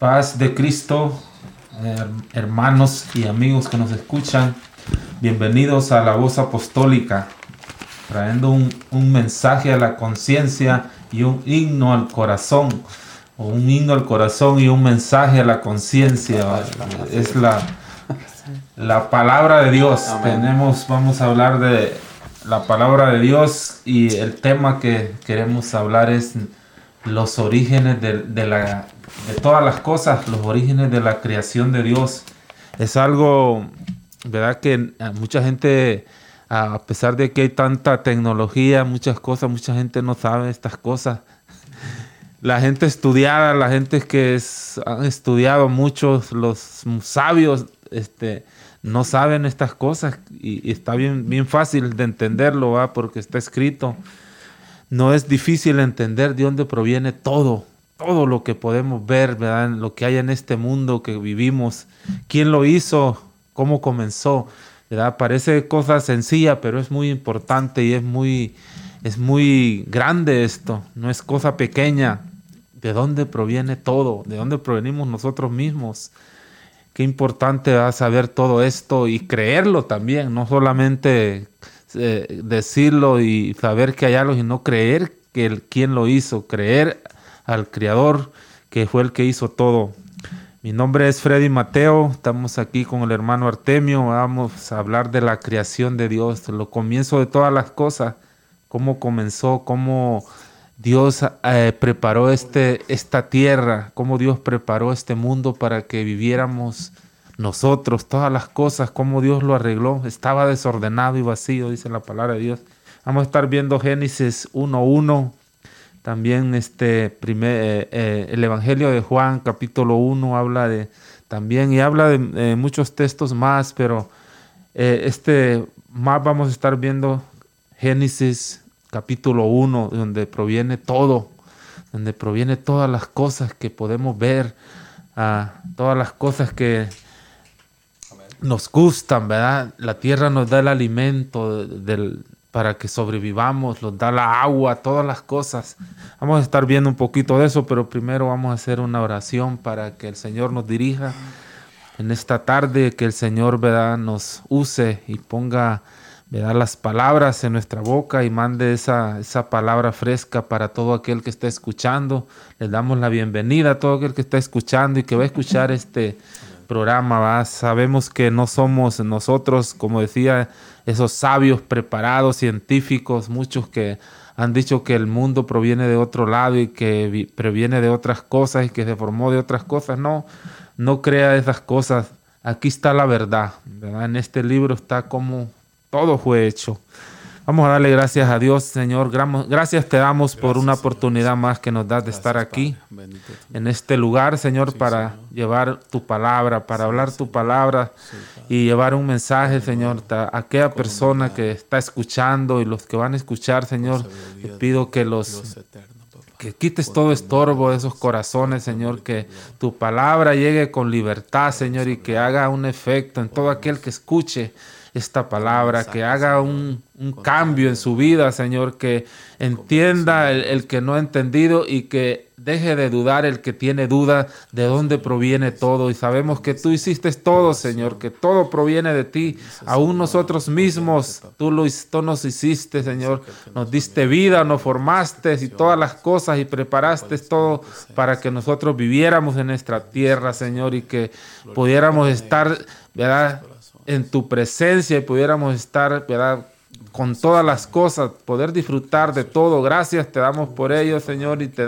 Paz de Cristo, hermanos y amigos que nos escuchan, bienvenidos a la voz apostólica, trayendo un, mensaje a la conciencia y un himno al corazón, o un himno al corazón y un mensaje a la conciencia. Es la, la palabra de Dios. Tenemos, vamos a hablar de la palabra de Dios y el tema que queremos hablar es los orígenes de, la, de todas las cosas, los orígenes de la creación de Dios. Es algo, ¿verdad? Que mucha gente, a pesar de que hay tanta tecnología, muchas cosas, mucha gente no sabe estas cosas. La gente estudiada, la gente que es, han estudiado muchos, los sabios, este, no saben estas cosas y, está bien, bien fácil de entenderlo, ¿va? porque está escrito no es difícil entender de dónde proviene todo, todo lo que podemos ver, ¿verdad? Lo que hay en este mundo que vivimos, quién lo hizo, cómo comenzó, ¿verdad? Parece cosa sencilla, pero es muy importante y es muy, es muy grande esto, no es cosa pequeña. ¿De dónde proviene todo? ¿De dónde provenimos nosotros mismos? Qué importante va saber todo esto y creerlo también, no solamente eh, decirlo y saber que hay algo y no creer que el, quien lo hizo, creer al Creador que fue el que hizo todo. Mi nombre es Freddy Mateo, estamos aquí con el hermano Artemio, vamos a hablar de la creación de Dios, lo comienzo de todas las cosas, cómo comenzó, cómo Dios eh, preparó este, esta tierra, cómo Dios preparó este mundo para que viviéramos nosotros, todas las cosas, cómo Dios lo arregló, estaba desordenado y vacío, dice la palabra de Dios. Vamos a estar viendo Génesis 1.1, también este primer, eh, eh, el Evangelio de Juan, capítulo 1, habla de también y habla de muchos textos más, pero eh, este más vamos a estar viendo Génesis capítulo 1, donde proviene todo, donde proviene todas las cosas que podemos ver, ah, todas las cosas que nos gustan, ¿verdad? La tierra nos da el alimento del, para que sobrevivamos, nos da la agua, todas las cosas. Vamos a estar viendo un poquito de eso, pero primero vamos a hacer una oración para que el Señor nos dirija en esta tarde, que el Señor, ¿verdad? Nos use y ponga, ¿verdad? Las palabras en nuestra boca y mande esa, esa palabra fresca para todo aquel que está escuchando. Le damos la bienvenida a todo aquel que está escuchando y que va a escuchar este programa, sabemos que no somos nosotros, como decía, esos sabios preparados, científicos, muchos que han dicho que el mundo proviene de otro lado y que proviene de otras cosas y que se formó de otras cosas. No, no crea esas cosas. Aquí está la verdad. En este libro está como todo fue hecho. Vamos a darle gracias a Dios, Señor. Gracias te damos por una oportunidad más que nos das de estar aquí, en este lugar, Señor, para llevar tu palabra, para hablar tu palabra y llevar un mensaje, Señor, a aquella persona que está escuchando y los que van a escuchar, Señor. Te pido que los que quites todo estorbo de esos corazones, Señor, que tu palabra llegue con libertad, Señor, y que haga un efecto en todo aquel que escuche esta palabra, que haga un, cambio en su vida, Señor, que entienda el, que no ha entendido y que deje de dudar el que tiene duda de dónde proviene todo. Y sabemos que tú hiciste todo, Señor, que todo proviene de ti. Aún nosotros mismos, tú, lo, tú nos hiciste, Señor. Nos diste vida, nos formaste y todas las cosas y preparaste todo para que nosotros viviéramos en nuestra tierra, Señor, y que pudiéramos estar, ¿verdad? en tu presencia y pudiéramos estar, ¿verdad? Con todas las cosas, poder disfrutar de todo. Gracias te damos por ello, Señor, y te,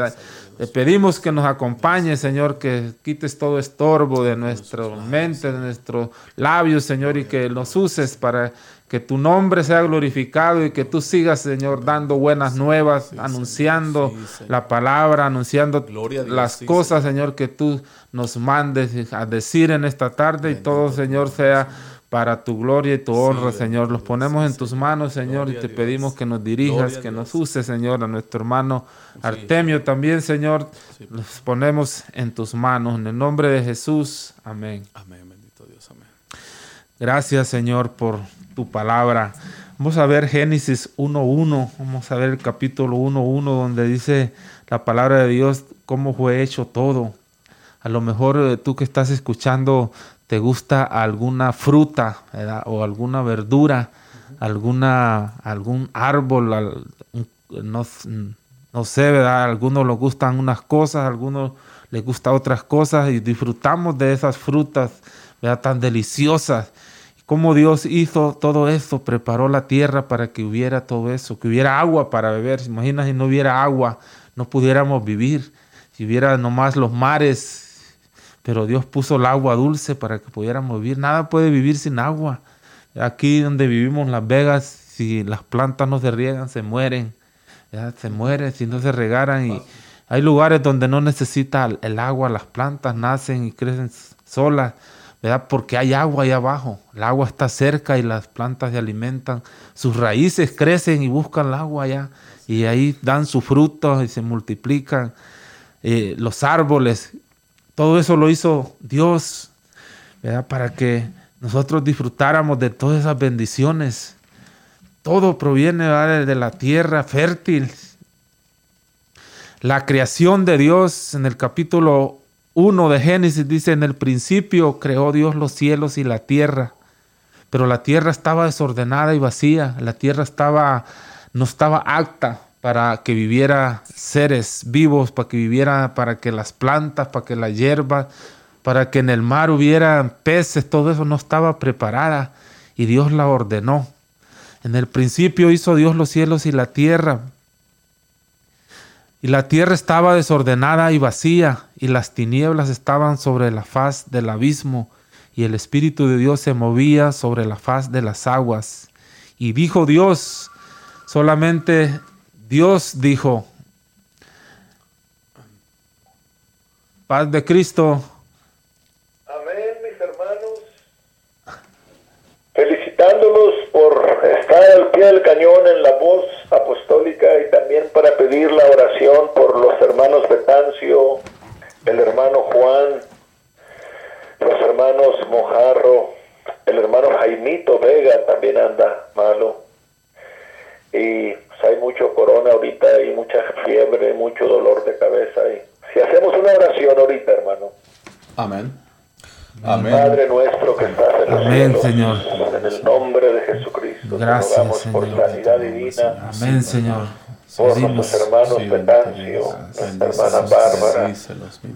te pedimos que nos acompañes, Señor, que quites todo estorbo de nuestra mente, de nuestros labios, Señor, y que nos uses para que tu nombre sea glorificado y que tú sigas, Señor, dando buenas nuevas, anunciando la palabra, anunciando las cosas, Señor, que tú nos mandes a decir en esta tarde y todo, Señor, sea para tu gloria y tu honra, Señor. Los ponemos en tus manos, Señor, y te pedimos que nos dirijas, que nos uses, Señor, a nuestro hermano Artemio también, Señor. Los ponemos en tus manos, en el nombre de Jesús. Amén. Amén, bendito Dios, amén. Gracias, Señor, por tu palabra. Vamos a ver Génesis 1.1, vamos a ver el capítulo 1.1, donde dice la palabra de Dios, cómo fue hecho todo. A lo mejor eh, tú que estás escuchando te gusta alguna fruta o alguna verdura, alguna, algún árbol, no, no sé, ¿verdad? A algunos les gustan unas cosas, a algunos les gustan otras cosas y disfrutamos de esas frutas ¿verdad? tan deliciosas. Cómo Dios hizo todo eso, preparó la tierra para que hubiera todo eso, que hubiera agua para beber. Imagina si no hubiera agua, no pudiéramos vivir. Si hubiera nomás los mares, pero Dios puso el agua dulce para que pudiéramos vivir. Nada puede vivir sin agua. Aquí donde vivimos, Las Vegas, si las plantas no se riegan, se mueren. Se muere si no se regaran. Y hay lugares donde no necesita el agua, las plantas nacen y crecen solas, ¿verdad? Porque hay agua ahí abajo, el agua está cerca y las plantas se alimentan, sus raíces crecen y buscan el agua allá. Y ahí dan sus frutos y se multiplican, eh, los árboles, todo eso lo hizo Dios, ¿verdad? Para que nosotros disfrutáramos de todas esas bendiciones todo proviene de la tierra fértil. La creación de Dios en el capítulo 1 de Génesis dice, en el principio creó Dios los cielos y la tierra, pero la tierra estaba desordenada y vacía, la tierra estaba no estaba apta para que viviera seres vivos, para que viviera, para que las plantas, para que la hierba, para que en el mar hubiera peces, todo eso no estaba preparada y Dios la ordenó. En el principio hizo Dios los cielos y la tierra. Y la tierra estaba desordenada y vacía, y las tinieblas estaban sobre la faz del abismo, y el Espíritu de Dios se movía sobre la faz de las aguas. Y dijo Dios, solamente Dios dijo, paz de Cristo. Amén, mis hermanos. Felicitándolos por estar al pie del cañón en la voz apostólica y también para pedir la oración por los hermanos Betancio, el hermano Juan, los hermanos Mojarro, el hermano Jaimito Vega también anda malo. Y hay mucho corona ahorita y mucha fiebre, mucho dolor de cabeza. Y si hacemos una oración ahorita, hermano. Amén. Amén. Padre nuestro que estás en los Amén, Señor. En el nombre de Jesucristo. Gracias, rogamos Señor. por sanidad divina. Amén, Señor. Por nuestros hermanos Betancio, nuestra hermana Bárbara,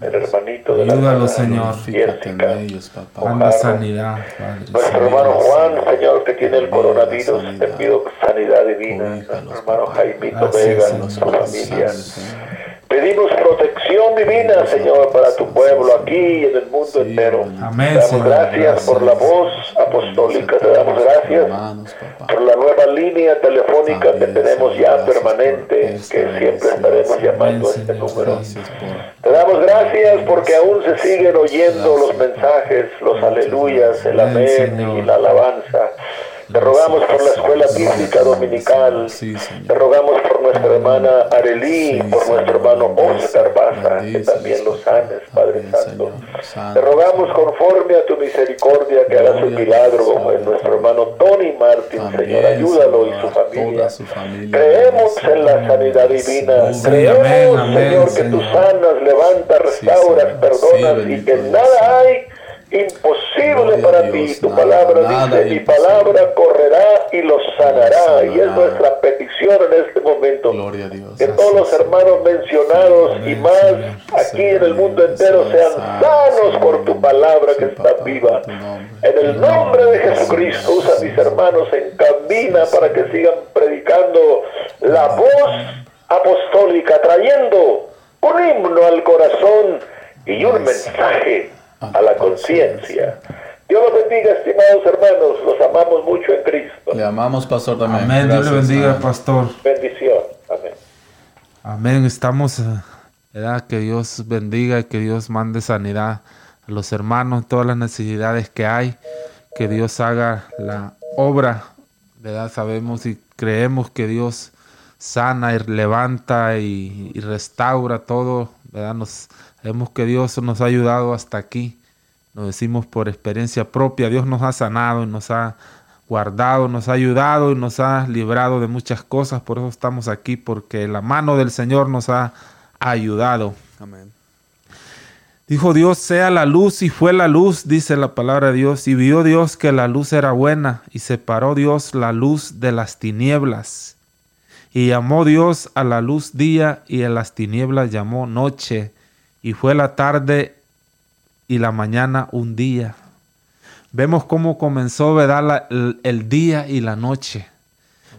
el hermanito de Ayúdalo, Señor. Jessica, Manda sanidad, Padre. nuestro hermano Juan, Señor, que tiene el coronavirus, te pido sanidad divina. Nuestro hermano Jaimito Vega, su familia. Pedimos protección divina, Señor, para tu pueblo aquí y en el mundo entero. Amén, Te damos Señor. gracias por la voz apostólica, te damos gracias por la nueva línea telefónica que tenemos ya permanente, que siempre estaremos llamando a este número. Te damos gracias porque aún se siguen oyendo los mensajes, los aleluyas, el amén y la alabanza. Te rogamos por la escuela bíblica dominical. Te rogamos por nuestra hermana Arelí, por nuestro hermano Oscar Baza, que también lo sanes, Padre Santo. Te rogamos conforme a tu misericordia que hagas un milagro en nuestro hermano Tony Martin, Señor. Ayúdalo y su familia. Creemos en la sanidad divina. Creemos, Señor, que tú sanas, levantas, restauras, perdonas y que nada hay imposible para Dios, ti. Tu nada, palabra nada dice, mi palabra correrá y los sanará. Y es nuestra petición en este momento. Gloria a Dios. Que todos los hermanos mencionados y más Señor. aquí en el mundo entero sean sanos por tu palabra que está viva. En el nombre de Jesucristo, usa a mis hermanos, encamina para que sigan predicando la voz apostólica, trayendo un himno al corazón y un mensaje a la conciencia. Dios los bendiga, estimados hermanos, los amamos mucho en Cristo. Le amamos, pastor, también. Amén. Dios le bendiga, amén. pastor. Bendición. Amén. Amén. Estamos, eh, ¿verdad? Que Dios bendiga y que Dios mande sanidad a los hermanos, todas las necesidades que hay. Que Dios haga la obra, ¿verdad? Sabemos y creemos que Dios sana y levanta y, y restaura todo, ¿verdad? Nos, sabemos que Dios nos ha ayudado hasta aquí. Lo decimos por experiencia propia. Dios nos ha sanado y nos ha guardado, nos ha ayudado y nos ha librado de muchas cosas. Por eso estamos aquí, porque la mano del Señor nos ha ayudado. Amén. Dijo Dios, sea la luz y fue la luz, dice la palabra de Dios, y vio Dios que la luz era buena, y separó Dios la luz de las tinieblas. Y llamó Dios a la luz día, y a las tinieblas llamó noche, y fue la tarde y la mañana un día. Vemos cómo comenzó ¿verdad? el, día y la noche.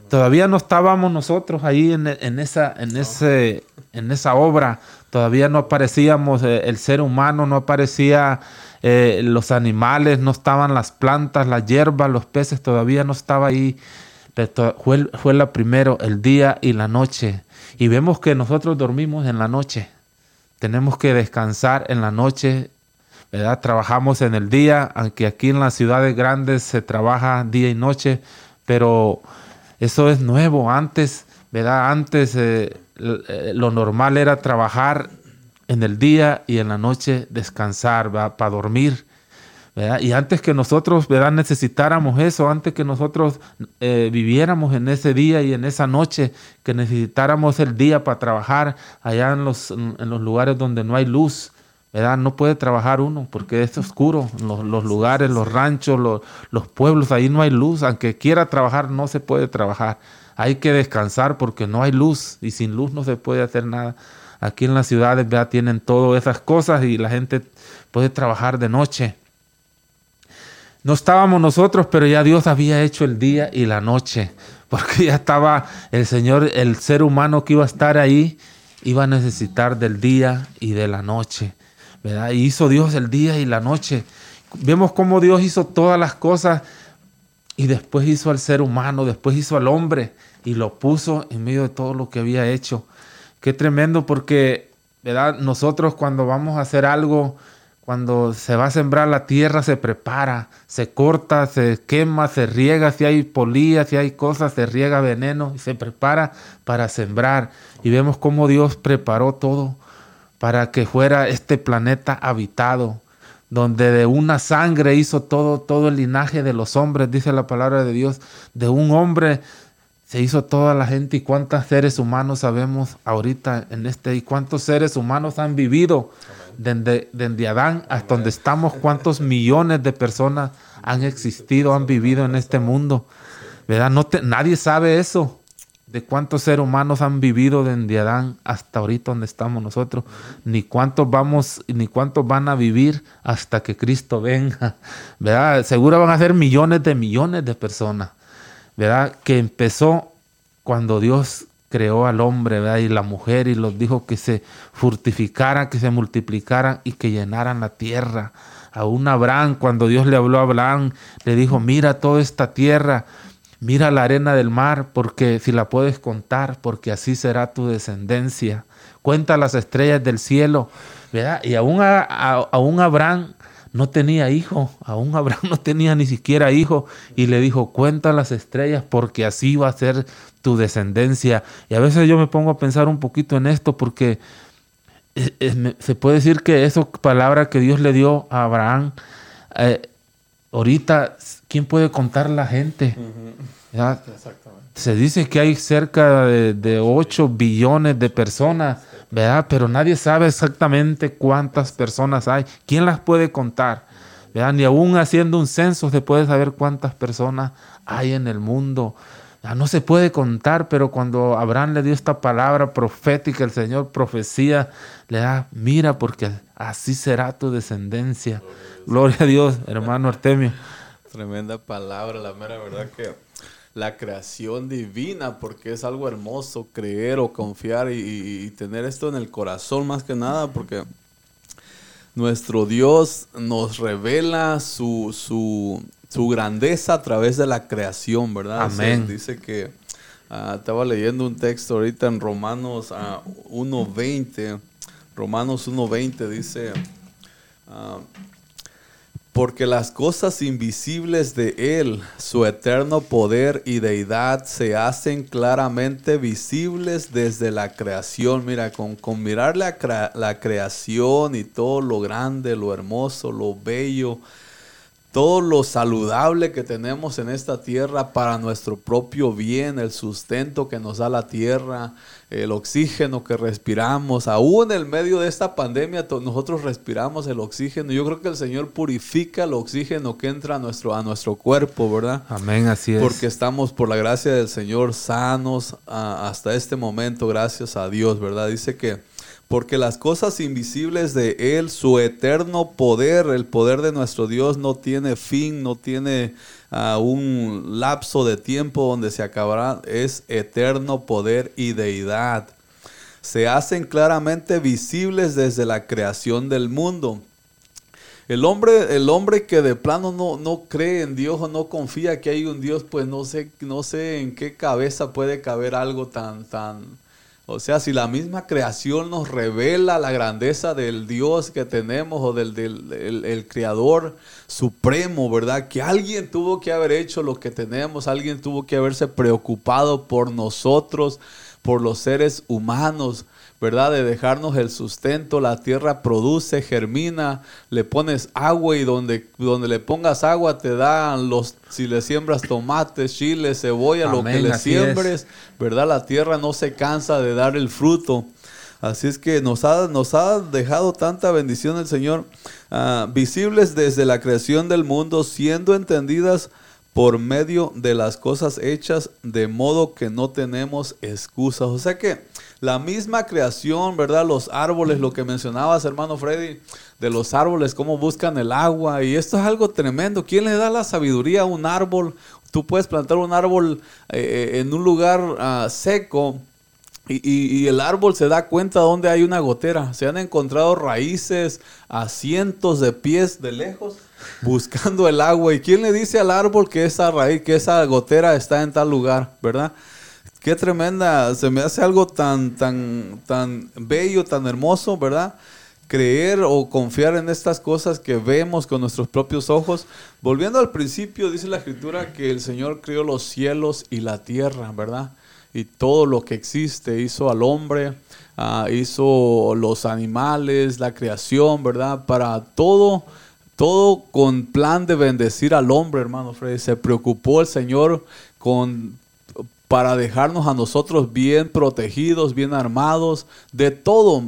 Todavía no estábamos nosotros ahí en, esa, en, ese, en esa obra Todavía no aparecíamos eh, el ser humano, no aparecía eh, los animales, no estaban las plantas, la hierba, los peces, todavía no estaba ahí. Fue, fue la primero, el día y la noche. Y vemos que nosotros dormimos en la noche. Tenemos que descansar en la noche, ¿verdad? Trabajamos en el día, aunque aquí en las ciudades grandes se trabaja día y noche, pero eso es nuevo. Antes, ¿verdad? Antes eh, eh, lo normal era trabajar en el día y en la noche descansar, para dormir. Y antes que nosotros necesitáramos eso, antes que nosotros eh, viviéramos en ese día y en esa noche, que necesitáramos el día para trabajar allá en los, lugares donde no hay luz, ¿verdad? no puede trabajar uno porque es oscuro, los, lugares, los ranchos, los, los pueblos, ahí no hay luz, aunque quiera trabajar no se puede trabajar hay que descansar porque no hay luz y sin luz no se puede hacer nada. Aquí en las ciudades tienen todas esas cosas y la gente puede trabajar de noche. No estábamos nosotros, pero ya Dios había hecho el día y la noche, porque ya estaba el Señor, el ser humano que iba a estar ahí, iba a necesitar del día y de la noche. ¿verdad? Y hizo Dios el día y la noche. Vemos cómo Dios hizo todas las cosas y después hizo al ser humano, después hizo al hombre y lo puso en medio de todo lo que había hecho. Qué tremendo porque, ¿verdad? Nosotros cuando vamos a hacer algo, cuando se va a sembrar la tierra, se prepara, se corta, se quema, se riega, si hay polía, si hay cosas, se riega veneno y se prepara para sembrar. Y vemos cómo Dios preparó todo para que fuera este planeta habitado, donde de una sangre hizo todo, todo el linaje de los hombres, dice la palabra de Dios, de un hombre se hizo toda la gente y cuántos seres humanos sabemos ahorita en este y cuántos seres humanos han vivido desde, Adán hasta donde estamos, cuántos millones de personas han existido, han vivido en este mundo. ¿Verdad? No nadie sabe eso, de cuántos seres humanos han vivido desde Adán hasta ahorita donde estamos nosotros, ni cuántos vamos, ni cuántos van a vivir hasta que Cristo venga. ¿Verdad? Seguro van a ser millones de millones de personas. ¿verdad? Que empezó cuando Dios creó al hombre ¿verdad? y la mujer y los dijo que se fortificaran, que se multiplicaran y que llenaran la tierra. A un Abraham, cuando Dios le habló a Abraham, le dijo, mira toda esta tierra, mira la arena del mar, porque si la puedes contar, porque así será tu descendencia. Cuenta las estrellas del cielo. Y aún a, a un Abraham no tenía hijo, aún Abraham no tenía ni siquiera hijo, y le dijo, cuenta las estrellas porque así va a ser tu descendencia. Y a veces yo me pongo a pensar un poquito en esto porque se puede decir que esa palabra que Dios le dio a Abraham, eh, ahorita, ¿quién puede contar la gente? Se dice que hay cerca de, de 8 billones de personas ¿verdad? Pero nadie sabe exactamente cuántas personas hay. ¿Quién las puede contar? ¿verdad? Ni aún haciendo un censo se puede saber cuántas personas hay en el mundo. No se puede contar, pero cuando Abraham le dio esta palabra profética, el Señor profecía, le da, mira, porque así será tu descendencia. Gloria a Dios, hermano Artemio. Tremenda palabra, la mera verdad que la creación divina, porque es algo hermoso creer o confiar y, tener esto en el corazón más que nada, porque nuestro Dios nos revela su, su, grandeza a través de la creación, ¿verdad? Amén. Dice que, ah, estaba leyendo un texto ahorita en Romanos 1.20, ah, Romanos 1.20 dice... Uh, porque las cosas invisibles de Él, su eterno poder y deidad, se hacen claramente visibles desde la creación. Mira, con, con mirar la, la creación y todo lo grande, lo hermoso, lo bello, todo lo saludable que tenemos en esta tierra para nuestro propio bien, el sustento que nos da la tierra, el oxígeno que respiramos, aún en medio de esta pandemia nosotros respiramos el oxígeno. Yo creo que el Señor purifica el oxígeno que entra a nuestro, a nuestro cuerpo, ¿verdad? Amén, así es. Porque estamos por la gracia del Señor sanos hasta este momento, gracias a Dios, ¿verdad? Dice que porque las cosas invisibles de Él, su eterno poder, el poder de nuestro Dios no tiene fin, no tiene uh, un lapso de tiempo donde se acabará, es eterno poder y deidad. Se hacen claramente visibles desde la creación del mundo. El hombre, el hombre que de plano no, no cree en Dios o no confía que hay un Dios, pues no sé, no sé en qué cabeza puede caber algo tan, tan, o sea, si la misma creación nos revela la grandeza del Dios que tenemos o del, el Creador supremo, ¿verdad? Que alguien tuvo que haber hecho lo que tenemos, alguien tuvo que haberse preocupado por nosotros, por los seres humanos. ¿Verdad? De dejarnos el sustento, la tierra produce, germina, le pones agua y donde, donde le pongas agua te dan los, si le siembras tomates, chile, cebolla, lo que le siembres, ¿verdad? La tierra no se cansa de dar el fruto. Así es que nos ha, nos ha dejado tanta bendición el Señor, ah, visibles desde la creación del mundo, siendo entendidas por medio de las cosas hechas, de modo que no tenemos excusas. O sea que la misma creación, ¿verdad? Los árboles, lo que mencionabas, hermano Freddy, de los árboles, cómo buscan el agua. Y esto es algo tremendo. ¿Quién le da la sabiduría a un árbol? Tú puedes plantar un árbol eh, eh, en un lugar ah, seco y, el árbol se da cuenta dónde hay una gotera. Se han encontrado raíces a cientos de pies de lejos buscando el agua. ¿Y quién le dice al árbol que esa raíz, que esa gotera está en tal lugar, verdad? Qué tremenda, se me hace algo tan, tan, tan bello, tan hermoso, ¿verdad? Creer o confiar en estas cosas que vemos con nuestros propios ojos. Volviendo al principio, dice la escritura que el Señor creó los cielos y la tierra, ¿verdad? Y todo lo que existe, hizo al hombre, ah, hizo los animales, la creación, ¿verdad? Para todo, todo con plan de bendecir al hombre, hermano Freddy. Se preocupó el Señor con para dejarnos a nosotros bien protegidos, bien armados, de todo.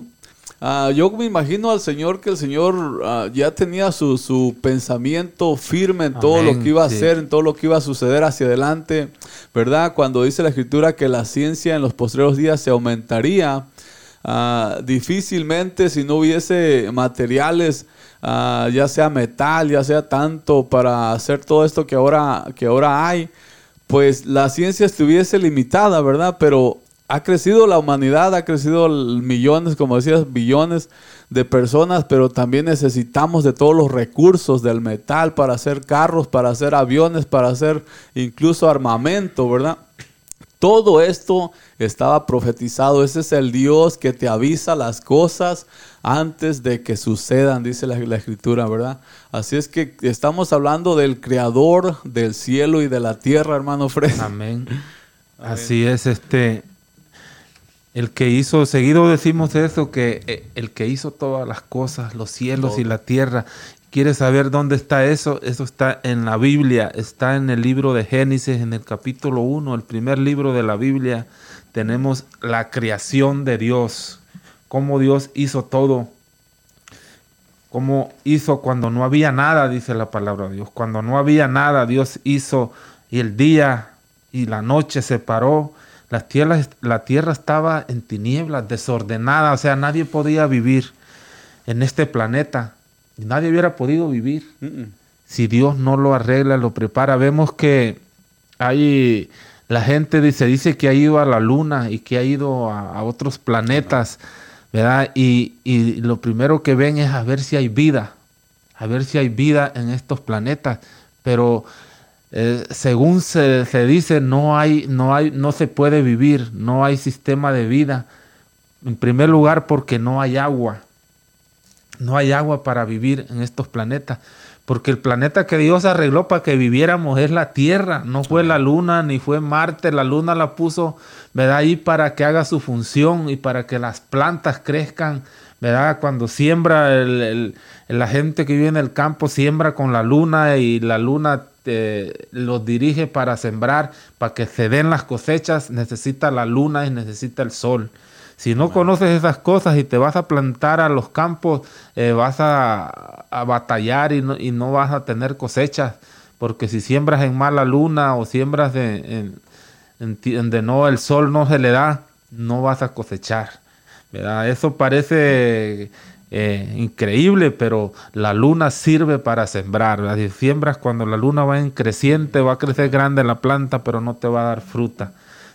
Ah, yo me imagino al Señor que el Señor ah, ya tenía su, pensamiento firme en todo lo que iba a hacer, en todo lo que iba a suceder hacia adelante, ¿verdad? Cuando dice la Escritura que la ciencia en los postreros días se aumentaría, ah, difícilmente si no hubiese materiales, ya sea metal, ya sea tanto para hacer todo esto que ahora, que ahora hay, pues la ciencia estuviese limitada, ¿verdad? Pero ha crecido la humanidad, ha crecido millones, como decías, billones de personas, pero también necesitamos de todos los recursos del metal para hacer carros, para hacer aviones, para hacer incluso armamento, ¿verdad? Todo esto estaba profetizado. Ese es el Dios que te avisa las cosas antes de que sucedan, dice la, escritura, ¿verdad? Así es que estamos hablando del creador del cielo y de la tierra, hermano Fred. Amén. Así es, este, el que hizo, seguido decimos eso, que eh, el que hizo todas las cosas, los cielos y la tierra, ¿Quieres saber dónde está eso? Eso está en la Biblia, está en el libro de Génesis, en el capítulo 1, el primer libro de la Biblia. Tenemos la creación de Dios, cómo Dios hizo todo, cómo hizo cuando no había nada, dice la palabra de Dios. Cuando no había nada, Dios hizo y el día y la noche se paró. La tierra, la tierra estaba en tinieblas, desordenada, o sea, nadie podía vivir en este planeta Nadie hubiera podido vivir si Dios no lo arregla, lo prepara. Vemos que hay, la gente dice, dice que ha ido a la luna y que ha ido a, otros planetas, ¿verdad? Y, lo primero que ven es a ver si hay vida, a ver si hay vida en estos planetas. Pero eh, según se, se, dice, no hay, no hay, no se puede vivir, no hay sistema de vida. En primer lugar, porque no hay agua. No hay agua para vivir en estos planetas. Porque el planeta que Dios arregló para que viviéramos es la Tierra, no fue la Luna ni fue Marte. La Luna la puso, ¿verdad? Ahí para que haga su función y para que las plantas crezcan, ¿verdad? Cuando siembra la gente que vive en el campo, siembra con la luna y la luna eh, los dirige para sembrar, para que se den las cosechas, necesita la luna y necesita el sol. Si no conoces esas cosas y te vas a plantar a los campos, eh, vas a, batallar y no, y no, vas a tener cosechas. Porque si siembras en mala luna o siembras en, donde no el sol no se le da, no vas a cosechar. ¿verdad? Eso parece eh, increíble, pero la luna sirve para sembrar. Si siembras cuando la luna va en creciente, va a crecer grande la planta, pero no te va a dar fruta.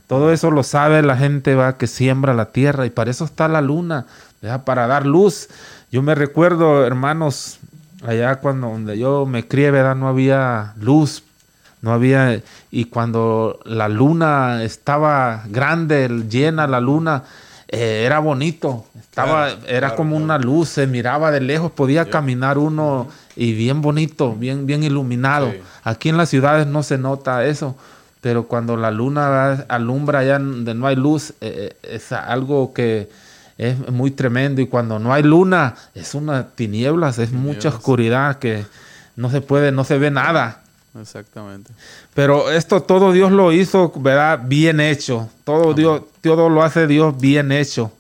Todo eso lo sabe la gente va que siembra la tierra y para eso está la luna, para dar luz. Yo me recuerdo, hermanos, allá cuando donde yo me crié, ¿verdad? no había luz, no había y cuando la luna estaba grande, llena la luna, eh, era bonito, estaba era como una luz, se miraba de lejos, podía caminar uno y bien bonito, bien bien iluminado. Aquí en las ciudades no se nota eso pero cuando la luna alumbra allá donde no hay luz, eh, eh, es algo que es muy tremendo. Y cuando no hay luna, es una tinieblas, es mucha oscuridad que no se puede, no se ve nada. Exactamente. Pero esto todo Dios lo hizo, ¿verdad? Bien hecho. Todo Dios, todo lo hace Dios bien hecho.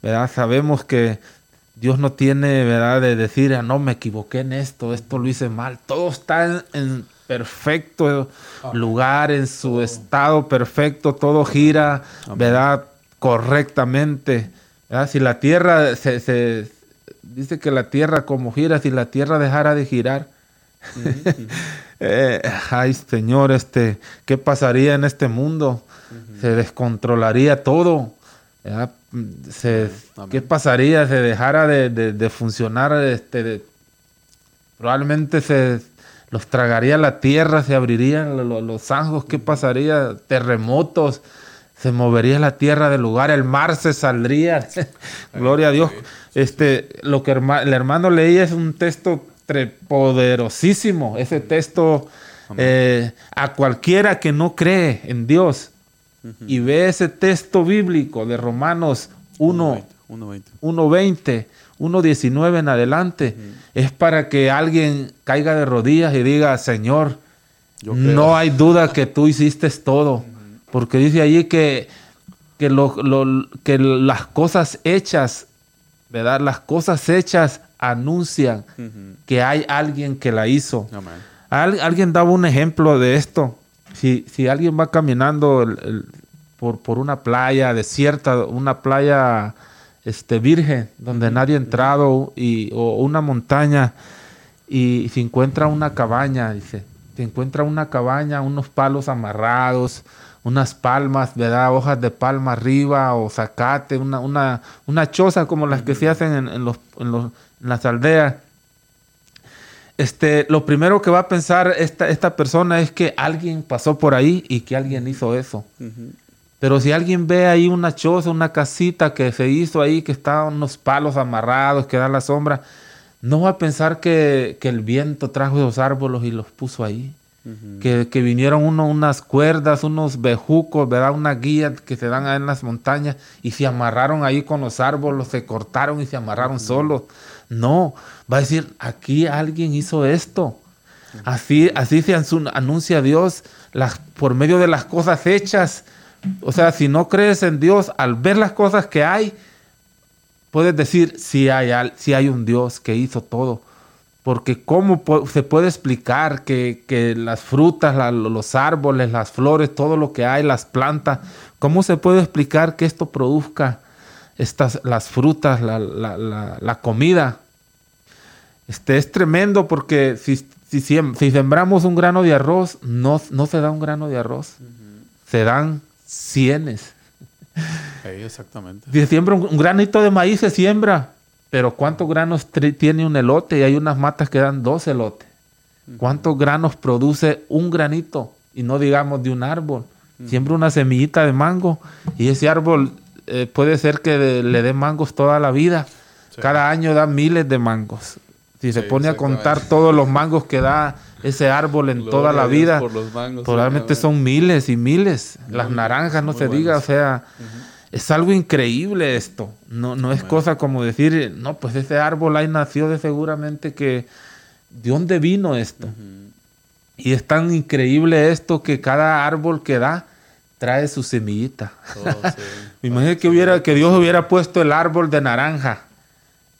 ¿Verdad? Sabemos que Dios no tiene, ¿verdad? De decir, ah, no, me equivoqué en esto, esto lo hice mal. Todo está en perfecto lugar, en su estado perfecto, todo gira, ¿verdad? Correctamente. Si la tierra se, dice que la tierra como gira, si la tierra dejara de girar, eh, ay Señor, este, ¿qué pasaría en este mundo? Se descontrolaría todo. ¿Qué pasaría? Se dejara de, funcionar, este, probablemente se los tragaría la tierra, se abrirían los, zanjos, ¿qué pasaría? Terremotos, se movería la tierra del lugar, el mar se saldría. Gloria a Dios. Este, lo que el hermano leía es un texto poderosísimo. Ese texto eh, a cualquiera que no cree en Dios y ve ese texto bíblico de Romanos 1, 1.20, 1.19 en adelante, es para que alguien caiga de rodillas y diga, Señor, no hay duda que tú hiciste todo. Porque dice allí que, que, lo, que las cosas hechas, ¿verdad? Las cosas hechas anuncian que hay alguien que la hizo. alguien daba un ejemplo de esto. Si, si alguien va caminando por, por una playa desierta, una playa este, virgen, donde nadie ha entrado, y, o una montaña, y se encuentra una cabaña, dice, se encuentra una cabaña, unos palos amarrados, unas palmas, ¿verdad? Hojas de palma arriba o zacate, una, una, una choza como las que se hacen en, los, en, las aldeas. Este, lo primero que va a pensar esta, esta persona es que alguien pasó por ahí y que alguien hizo eso. Pero si alguien ve ahí una choza, una casita que se hizo ahí, que está unos palos amarrados, que da la sombra, no va a pensar que, el viento trajo esos árboles y los puso ahí. que, vinieron uno, unas cuerdas, unos bejucos, ¿verdad? Una guía que se dan ahí en las montañas y se amarraron ahí con los árboles, se cortaron y se amarraron solos. No, va a decir, aquí alguien hizo esto. Así, así se anuncia Dios las, por medio de las cosas hechas o sea, si no crees en Dios, al ver las cosas que hay, puedes decir si hay, hay un Dios que hizo todo. Porque cómo se puede explicar que, las frutas, los árboles, las flores, todo lo que hay, las plantas, cómo se puede explicar que esto produzca estas, las frutas, la, comida? Este, es tremendo porque si, si, si, sembramos un grano de arroz, no, no se da un grano de arroz. Se dan cienes. exactamente. Si siembra un, granito de maíz, se siembra. Pero ¿cuántos granos tiene un elote? Y hay unas matas que dan dos elotes. ¿Cuántos granos produce un granito? Y no digamos de un árbol. Siembra una semillita de mango y ese árbol eh, puede ser que le dé mangos toda la vida. Cada año da miles de mangos. Si se pone a contar todos los mangos que da ese árbol en toda la vida. probablemente son miles y miles. Las naranjas, no se diga, o sea, es algo increíble esto. No, no es cosa como decir, no, pues ese árbol ahí nació de seguramente que... ¿De dónde vino esto? Y es tan increíble esto que cada árbol que da trae su semillita. Oh, Me imagino que, hubiera, que Dios hubiera puesto el árbol de naranja,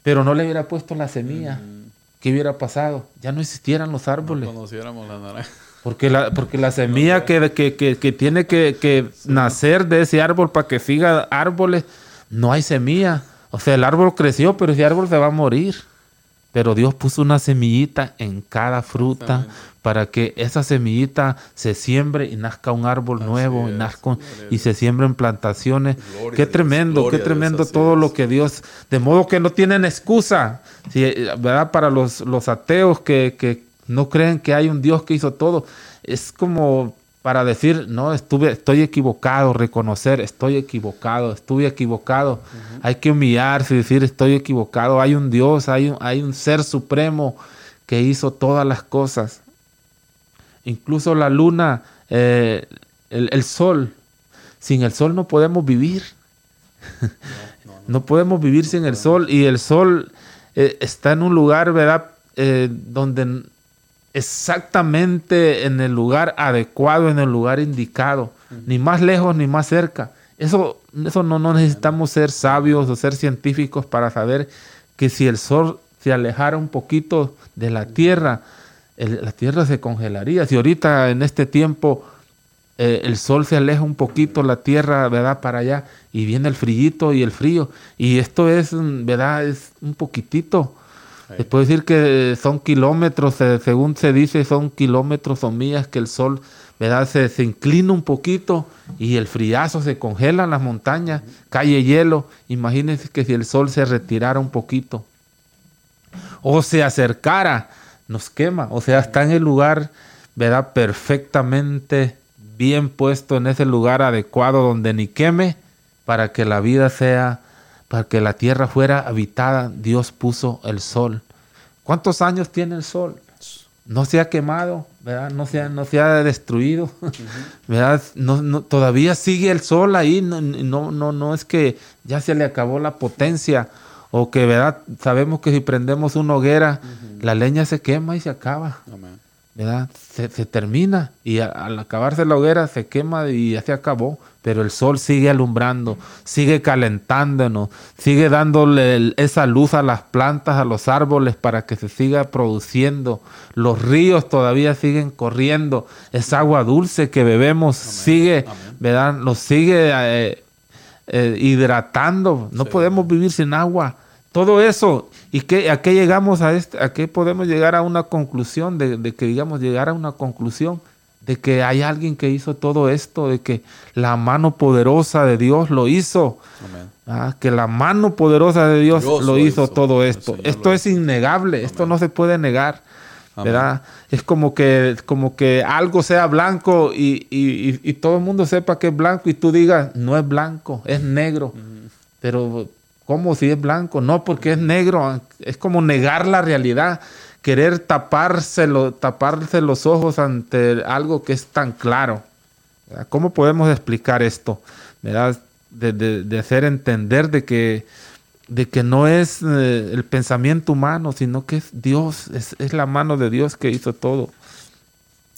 pero no le hubiera puesto la semilla. ¿Qué hubiera pasado? Ya no existieran los árboles. No conociéramos la naranja. Porque la, porque la semilla que, que, tiene que, nacer de ese árbol para que siga árboles, no hay semilla. O sea, el árbol creció, pero ese árbol se va a morir. Pero Dios puso una semillita en cada fruta para que esa semillita se siembre y nazca un árbol nuevo y, nazca, y se siembren plantaciones. qué tremendo, qué tremendo todo lo que Dios, de modo que no tienen excusa, ¿verdad? Para los, los ateos que, que no creen que hay un Dios que hizo todo. Es como para decir, no, estuve, estoy equivocado, reconocer, estoy equivocado, estuve equivocado. Hay que humillarse y decir, estoy equivocado. Hay un Dios, hay un, hay un ser supremo que hizo todas las cosas. Incluso la luna, eh, el, sol. Sin el sol no podemos vivir. No, podemos vivir sin el sol. Y el sol eh, está en un lugar, ¿verdad? Eh, donde exactamente en el lugar adecuado, en el lugar indicado, ni más lejos ni más cerca. Eso, eso no, no necesitamos ser sabios o ser científicos para saber que si el sol se alejara un poquito de la tierra, la tierra se congelaría. Si ahorita en este tiempo eh, el sol se aleja un poquito, la tierra, ¿verdad? Para allá, y viene el frillito y el frío. Y esto es, ¿verdad? Es un poquitito. Se puede decir que son kilómetros, según se dice, son kilómetros o millas que el sol ¿verdad? Se, se, inclina un poquito y el friazo se congela en las montañas, cae hielo. Imagínense que si el sol se retirara un poquito o se acercara, nos quema. O sea, está en el lugar, ¿verdad? Perfectamente bien puesto en ese lugar adecuado donde ni queme para que la vida sea para que la tierra fuera habitada, Dios puso el sol. ¿Cuántos años tiene el sol? No se ha quemado, ¿verdad? No se ha, no se ha destruido, ¿verdad? No, todavía sigue el sol ahí, no, no, no, es que ya se le acabó la potencia o que, ¿verdad? Sabemos que si prendemos una hoguera, la leña se quema y se acaba. ¿Verdad? Se, termina y al acabarse la hoguera se quema y ya se acabó, pero el sol sigue alumbrando, sigue calentándonos, sigue dándole esa luz a las plantas, a los árboles para que se siga produciendo. Los ríos todavía siguen corriendo, esa agua dulce que bebemos sigue, ¿verdad? Nos sigue eh, eh, hidratando, no podemos vivir sin agua. Todo eso ¿Y qué, a qué llegamos a este, a qué podemos llegar a una conclusión de, que digamos llegar a una conclusión de que hay alguien que hizo todo esto, de que la mano poderosa de Dios lo hizo, ah, que la mano poderosa de Dios, lo, hizo, todo esto. Esto es innegable, esto no se puede negar. ¿verdad? Es como que, como que algo sea blanco y, y, todo el mundo sepa que es blanco y tú digas, no es blanco, es negro. Pero ¿Cómo si es blanco? No, porque es negro. Es como negar la realidad, querer tapárselo, taparse los ojos ante algo que es tan claro. ¿Cómo podemos explicar esto? De, hacer entender de que, de que no es eh, el pensamiento humano, sino que es Dios, es, la mano de Dios que hizo todo.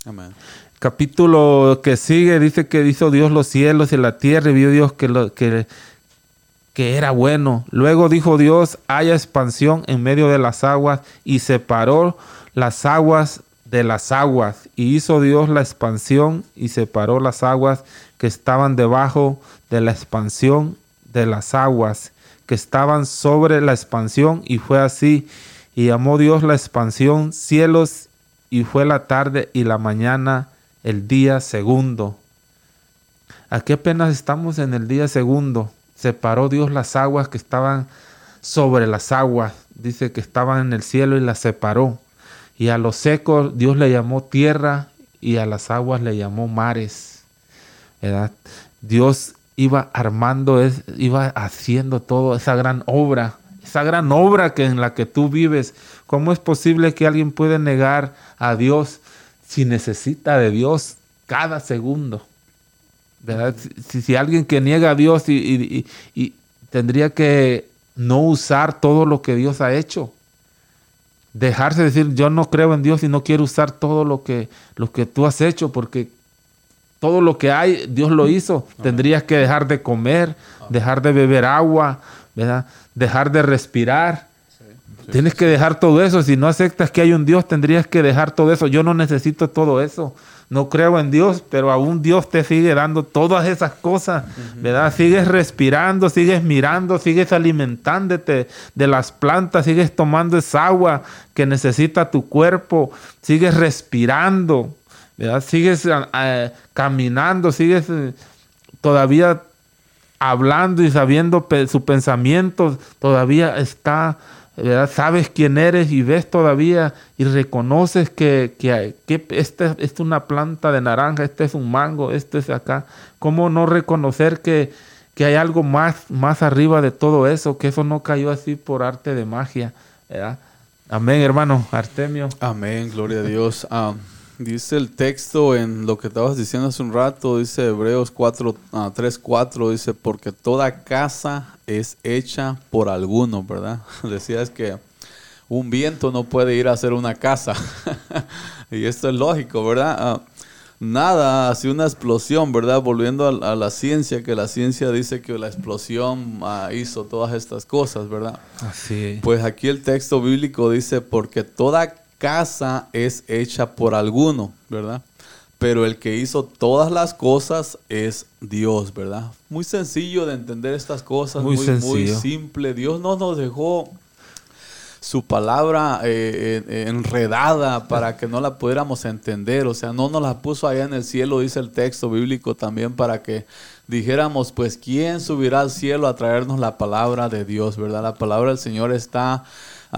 Amén. Capítulo que sigue dice que hizo Dios los cielos y la tierra y vio Dios que, lo, que, que era bueno. Luego dijo Dios, haya expansión en medio de las aguas y separó las aguas de las aguas. Y hizo Dios la expansión y separó las aguas que estaban debajo de la expansión de las aguas que estaban sobre la expansión. Y fue así. Y llamó Dios la expansión cielos y fue la tarde y la mañana el día segundo. Aquí apenas estamos en el día segundo separó Dios las aguas que estaban sobre las aguas. Dice que estaban en el cielo y las separó. Y a los secos Dios le llamó tierra y a las aguas le llamó mares. Dios iba armando, iba haciendo toda esa gran obra, esa gran obra que en la que tú vives. ¿Cómo es posible que alguien pueda negar a Dios si necesita de Dios cada segundo? ¿Verdad? Si, si, alguien que niega a Dios y, y, tendría que no usar todo lo que Dios ha hecho. Dejarse decir, yo no creo en Dios y no quiero usar todo lo que, lo que tú has hecho, porque todo lo que hay, Dios lo hizo. Tendrías que dejar de comer, dejar de beber agua, ¿verdad? dejar de respirar. Tienes que dejar todo eso. Si no aceptas que hay un Dios, tendrías que dejar todo eso. Yo no necesito todo eso. No creo en Dios, pero aún Dios te sigue dando todas esas cosas, ¿verdad? Sigues respirando, sigues mirando, sigues alimentándote de las plantas, sigues tomando esa agua que necesita tu cuerpo, sigues respirando, ¿verdad? Sigues eh, caminando, sigues eh, todavía hablando y sabiendo su pensamiento, todavía está, sabes quién eres y ves todavía y reconoces que, que, que esta es una planta de naranja, este es un mango, este es acá. ¿Cómo no reconocer que, que hay algo más, más arriba de todo eso, que eso no cayó así por arte de magia? ¿verdad? Amén, hermano Artemio. Amén, gloria a Dios. Ah, Dice el texto en lo que estabas diciendo hace un rato, dice Hebreos 4, 3, 4, dice, porque toda casa es hecha por alguno, ¿verdad? Decías que un viento no puede ir a hacer una casa. y esto es lógico, ¿verdad? Ah, nada hace una explosión, ¿verdad? Volviendo a, la ciencia, que la ciencia dice que la explosión ah, hizo todas estas cosas, ¿verdad? Así. Pues aquí el texto bíblico dice, porque toda casa es hecha por alguno, ¿verdad? Pero el que hizo todas las cosas es Dios, ¿verdad? Muy sencillo de entender estas cosas, muy, muy, simple. Dios no nos dejó su palabra eh, eh, enredada para que no la pudiéramos entender. O sea, no nos la puso allá en el cielo, dice el texto bíblico también, para que dijéramos, pues, ¿quién subirá al cielo a traernos la palabra de Dios, verdad? La palabra del Señor está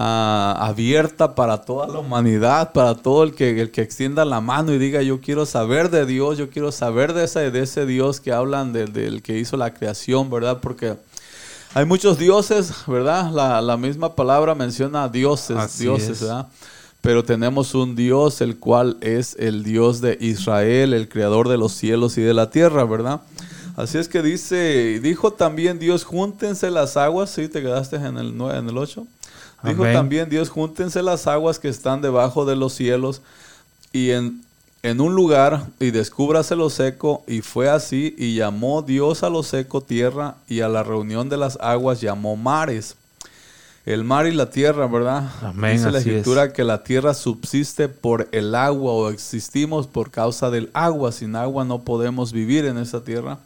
Ah, abierta para toda la humanidad, para todo el que, el que extienda la mano y diga yo quiero saber de Dios, yo quiero saber de ese, de ese Dios que hablan del, que hizo la creación, ¿verdad? Porque hay muchos dioses, ¿verdad? La, misma palabra menciona dioses, dioses, ¿verdad? Pero tenemos un Dios, el cual es el Dios de Israel, el creador de los cielos y de la tierra, ¿verdad? Así es que dice, dijo también Dios, júntense las aguas, ¿sí? ¿Te quedaste en el, en el 8? Dijo también Dios, júntense las aguas que están debajo de los cielos y en, en un lugar y descúbrase lo seco. Y fue así y llamó Dios a lo seco tierra y a la reunión de las aguas llamó mares. El mar y la tierra, ¿verdad? Amén, Dice la escritura que la tierra subsiste por el agua o existimos por causa del agua. Sin agua no podemos vivir en esa tierra.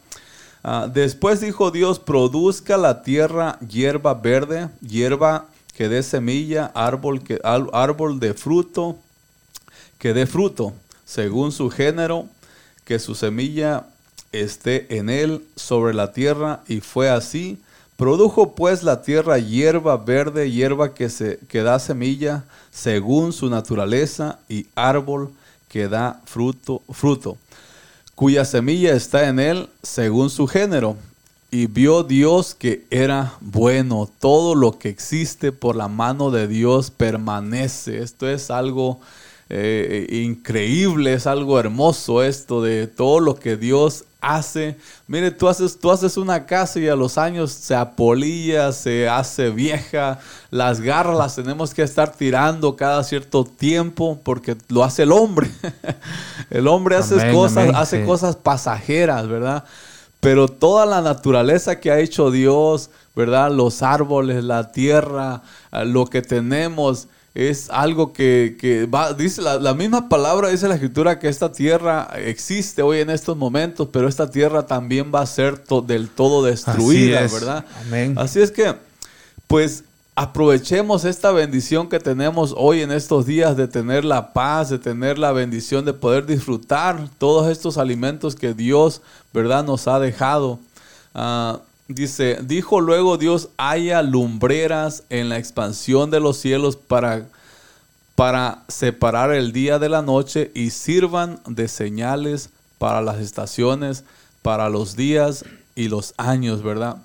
Ah, después dijo Dios, produzca la tierra hierba verde, hierba que dé semilla, árbol, que, árbol de fruto, que dé fruto, según su género, que su semilla esté en él sobre la tierra, y fue así. Produjo pues la tierra hierba verde, hierba que, se, que da semilla según su naturaleza, y árbol que da fruto, fruto, cuya semilla está en él según su género. Y vio Dios que era bueno. Todo lo que existe por la mano de Dios permanece. Esto es algo eh, increíble, es algo hermoso esto de todo lo que Dios hace. Mire, tú haces, tú haces una casa y a los años se apolilla, se hace vieja. Las garras las tenemos que estar tirando cada cierto tiempo porque lo hace el hombre. el hombre hace cosas, hace cosas pasajeras, ¿verdad? Pero toda la naturaleza que ha hecho Dios, ¿verdad? Los árboles, la tierra, eh, lo que tenemos, es algo que, va, dice la, misma palabra, dice la escritura que esta tierra existe hoy en estos momentos, pero esta tierra también va a ser del todo destruida, ¿verdad? Amén. Así es que, pues aprovechemos esta bendición que tenemos hoy en estos días de tener la paz, de tener la bendición de poder disfrutar todos estos alimentos que Dios, ¿verdad?, nos ha dejado. Ah, dice, dijo luego Dios, haya lumbreras en la expansión de los cielos para, para separar el día de la noche y sirvan de señales para las estaciones, para los días y los años, ¿verdad?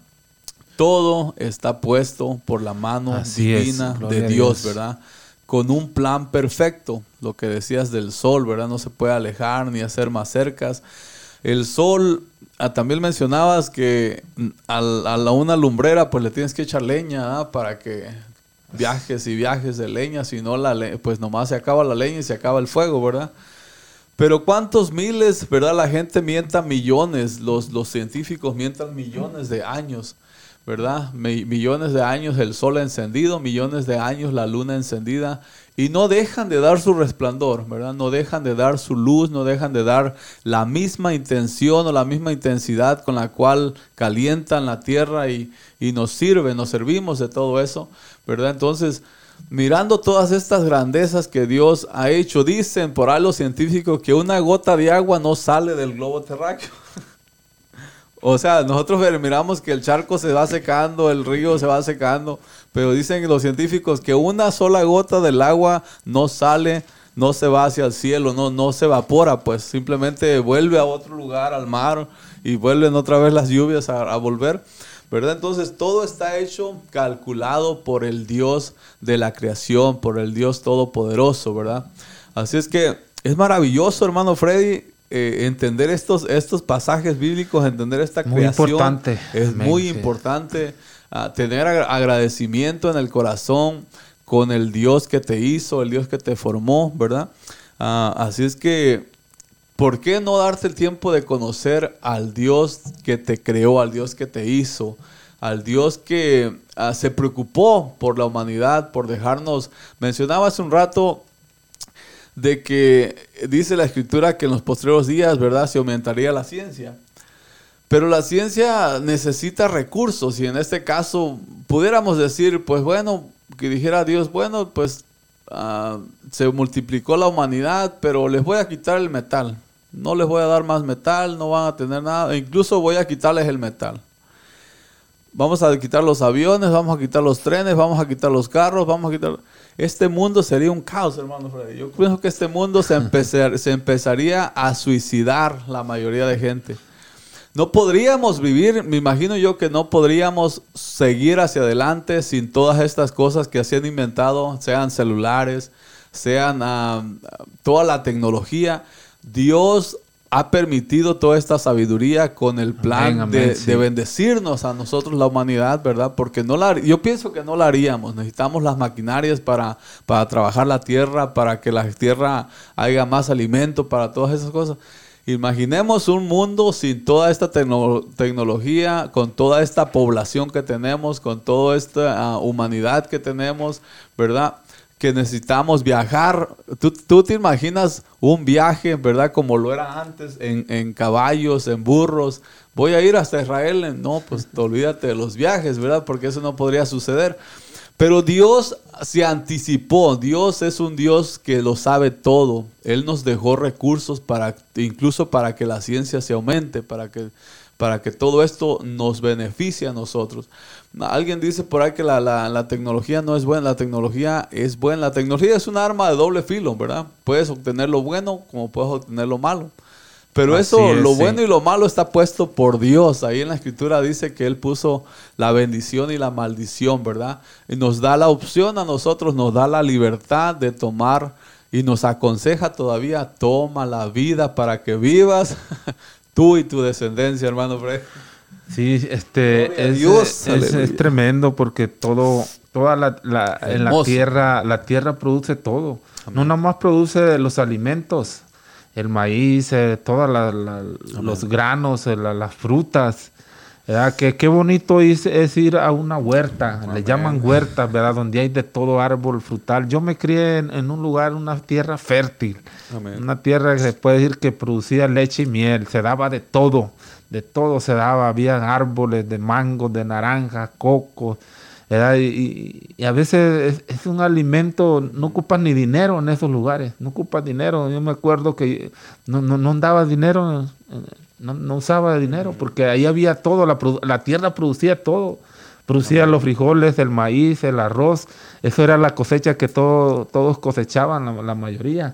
Todo está puesto por la mano divina de Dios, ¿verdad? Con un plan perfecto, lo que decías del sol, ¿verdad? No se puede alejar ni hacer más cercas. el sol, ah, también mencionabas que a, la una lumbrera pues le tienes que echar leña ¿ah? para que viajes y viajes de leña, si no la pues nomás se acaba la leña y se acaba el fuego, ¿verdad? Pero cuántos miles, ¿verdad? La gente mienta millones, los, los científicos mientan millones de años, ¿verdad? millones de años el sol encendido, millones de años la luna encendida y no dejan de dar su resplandor, ¿verdad? No dejan de dar su luz, no dejan de dar la misma intención o la misma intensidad con la cual calientan la tierra y, y nos sirven, nos servimos de todo eso, ¿verdad? Entonces, mirando todas estas grandezas que Dios ha hecho, dicen por ahí los científicos que una gota de agua no sale del globo terráqueo. o sea, nosotros miramos que el charco se va secando, el río se va secando, pero dicen los científicos que una sola gota del agua no sale, no se va hacia el cielo, no, no se evapora, pues simplemente vuelve a otro lugar, al mar, y vuelven otra vez las lluvias a volver. ¿verdad? Entonces todo está hecho, calculado por el Dios de la creación, por el Dios todopoderoso, ¿verdad? Así es que es maravilloso, hermano Freddy, eh, entender estos, estos pasajes bíblicos, entender esta muy creación. Importante. Es muy importante ah, tener agradecimiento en el corazón con el Dios que te hizo, el Dios que te formó, ¿verdad? Ah, así es que ¿por qué no darte el tiempo de conocer al Dios que te creó, al Dios que te hizo, al Dios que ah, se preocupó por la humanidad, por dejarnos? Mencionaba hace un rato de que dice la escritura que en los posteriores días, ¿verdad?, se aumentaría la ciencia. Pero la ciencia necesita recursos y en este caso pudiéramos decir, pues bueno, que dijera Dios, bueno, pues ah, se multiplicó la humanidad, pero les voy a quitar el metal. No les voy a dar más metal, no van a tener nada. Incluso voy a quitarles el metal. Vamos a quitar los aviones, vamos a quitar los trenes, vamos a quitar los carros, vamos a quitar... Este mundo sería un caos, hermano Freddy. Yo pienso que este mundo se, empezaría a suicidar la mayoría de gente. No podríamos vivir, me imagino yo que no podríamos seguir hacia adelante sin todas estas cosas que se han inventado, sean celulares, sean ah, toda la tecnología. Dios ha permitido toda esta sabiduría con el plan de, bendecirnos a nosotros, la humanidad, ¿verdad? Porque no la, yo pienso que no la haríamos. Necesitamos las maquinarias para, para trabajar la tierra, para que la tierra haya más alimento, para todas esas cosas. Imaginemos un mundo sin toda esta tecnología, con toda esta población que tenemos, con toda esta ah, humanidad que tenemos, ¿verdad? Que necesitamos viajar. ¿Tú, te imaginas un viaje, ¿verdad? Como lo era antes, en, caballos, en burros. Voy a ir hasta Israel. No, pues olvídate de los viajes, ¿verdad? Porque eso no podría suceder. Pero Dios se anticipó. Dios es un Dios que lo sabe todo. Él nos dejó recursos para, incluso para que la ciencia se aumente, para que, para que todo esto nos beneficie a nosotros. Alguien dice por ahí que la, tecnología no es buena, la tecnología es buena. La tecnología es un arma de doble filo, ¿verdad? Puedes obtener lo bueno como puedes obtener lo malo. Pero eso, lo bueno y lo malo está puesto por Dios. Ahí en la escritura dice que Él puso la bendición y la maldición, ¿verdad? Y nos da la opción a nosotros, nos da la libertad de tomar y nos aconseja todavía, toma la vida para que vivas tú y tu descendencia, hermano Fred. Sí, este es, es, tremendo porque todo, toda la, en la tierra, la tierra produce todo. No nada más produce los alimentos, el maíz, eh, todos los granos, eh, las frutas. ¿Verdad? Que, qué bonito es, ir a una huerta, le llaman huertas, ¿verdad? Donde hay de todo árbol frutal. Yo me crié en, un lugar, una tierra fértil, una tierra que se puede decir que producía leche y miel, se daba de todo de todo se daba, había árboles de mango, de naranja, coco, y, y, a veces es, un alimento, no ocupas ni dinero en esos lugares, no ocupas dinero. Yo me acuerdo que no, no, no andaba dinero, no, no, usaba dinero, porque ahí había todo, la, la tierra producía todo. Producía los frijoles, el maíz, el arroz, eso era la cosecha que todo, todos cosechaban, la mayoría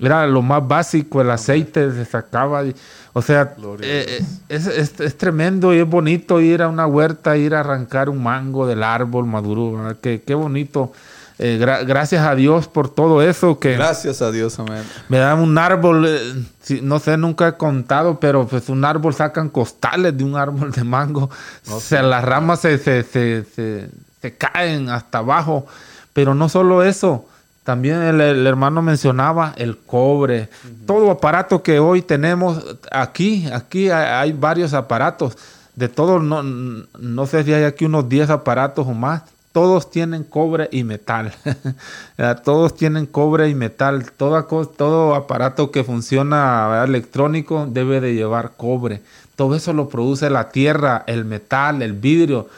era lo más básico, el aceite se sacaba. o sea, eh, eh, es, tremendo y es bonito ir a una huerta, ir a arrancar un mango del árbol maduro. Qué, qué bonito. Eh, gracias a Dios por todo eso. Que gracias a Dios, amén. Me da un árbol, eh, no sé, nunca he contado, pero pues un árbol sacan costales de un árbol de mango. o sea, las ramas se, se, caen hasta abajo. Pero no solo eso, también el, hermano mencionaba el cobre. Todo aparato que hoy tenemos aquí, aquí hay, varios aparatos. De todos, no, no sé si hay aquí unos 10 aparatos o más todos tienen cobre y metal. todos tienen cobre y metal. Todo, aparato que funciona electrónico debe de llevar cobre. Todo eso lo produce la tierra, el metal, el vidrio.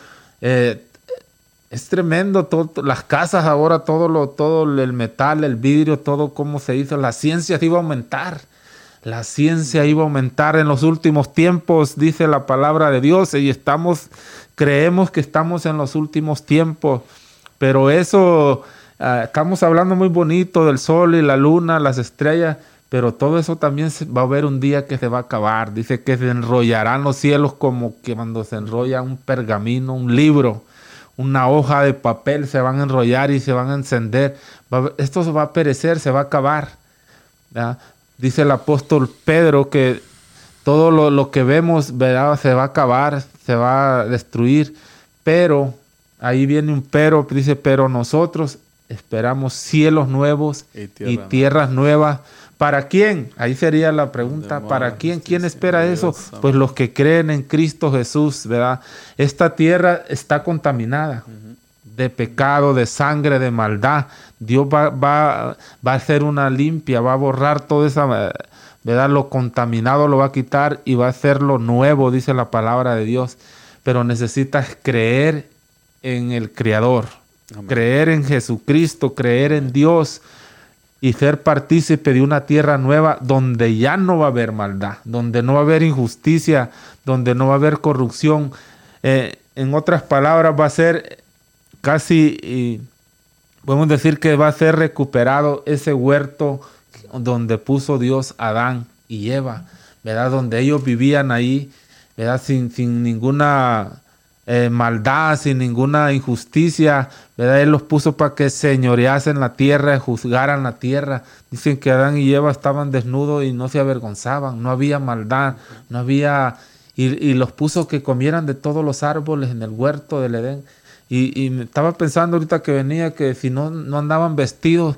Eh, es tremendo. Las casas ahora, todo, lo, todo el metal, el vidrio, todo como se hizo. La ciencia iba a aumentar. La ciencia iba a aumentar en los últimos tiempos, dice la palabra de Dios, y estamos creemos que estamos en los últimos tiempos, pero eso, ah, estamos hablando muy bonito del sol y la luna, las estrellas, pero todo eso también va a haber un día que se va a acabar. Dice que se enrollarán los cielos como que cuando se enrolla un pergamino, un libro, una hoja de papel, se van a enrollar y se van a encender. esto se va a perecer, se va a acabar. Dice el apóstol Pedro que todo lo, que vemos se va a acabar, se va a destruir, pero ahí viene un pero, dice, pero nosotros esperamos cielos nuevos y, tierras nuevas. ¿Para quién? Ahí sería la pregunta. ¿Para quién? ¿Quién espera eso? Pues los que creen en Cristo Jesús, ¿verdad? Esta tierra está contaminada de pecado, de sangre, de maldad. Dios va, va, va a hacer una limpia, va a borrar toda esa ¿verdad? Lo contaminado lo va a quitar y va a hacer lo nuevo, dice la palabra de Dios. Pero necesitas creer en el Creador, creer en Jesucristo, creer en Dios y ser partícipe de una tierra nueva donde ya no va a haber maldad, donde no va a haber injusticia, donde no va a haber corrupción. Eh, en otras palabras, va a ser casi, podemos decir que va a ser recuperado ese huerto donde puso Dios a Adán y Eva, ¿verdad? Donde ellos vivían ahí, ¿verdad? Sin, sin ninguna eh, maldad, sin ninguna injusticia, ¿verdad? Él los puso para que señoreasen la tierra, juzgaran la tierra. Dicen que Adán y Eva estaban desnudos y no se avergonzaban, no había maldad, no había... Y, los puso que comieran de todos los árboles en el huerto del Edén. Y, y estaba pensando ahorita que venía que si no, no andaban vestidos,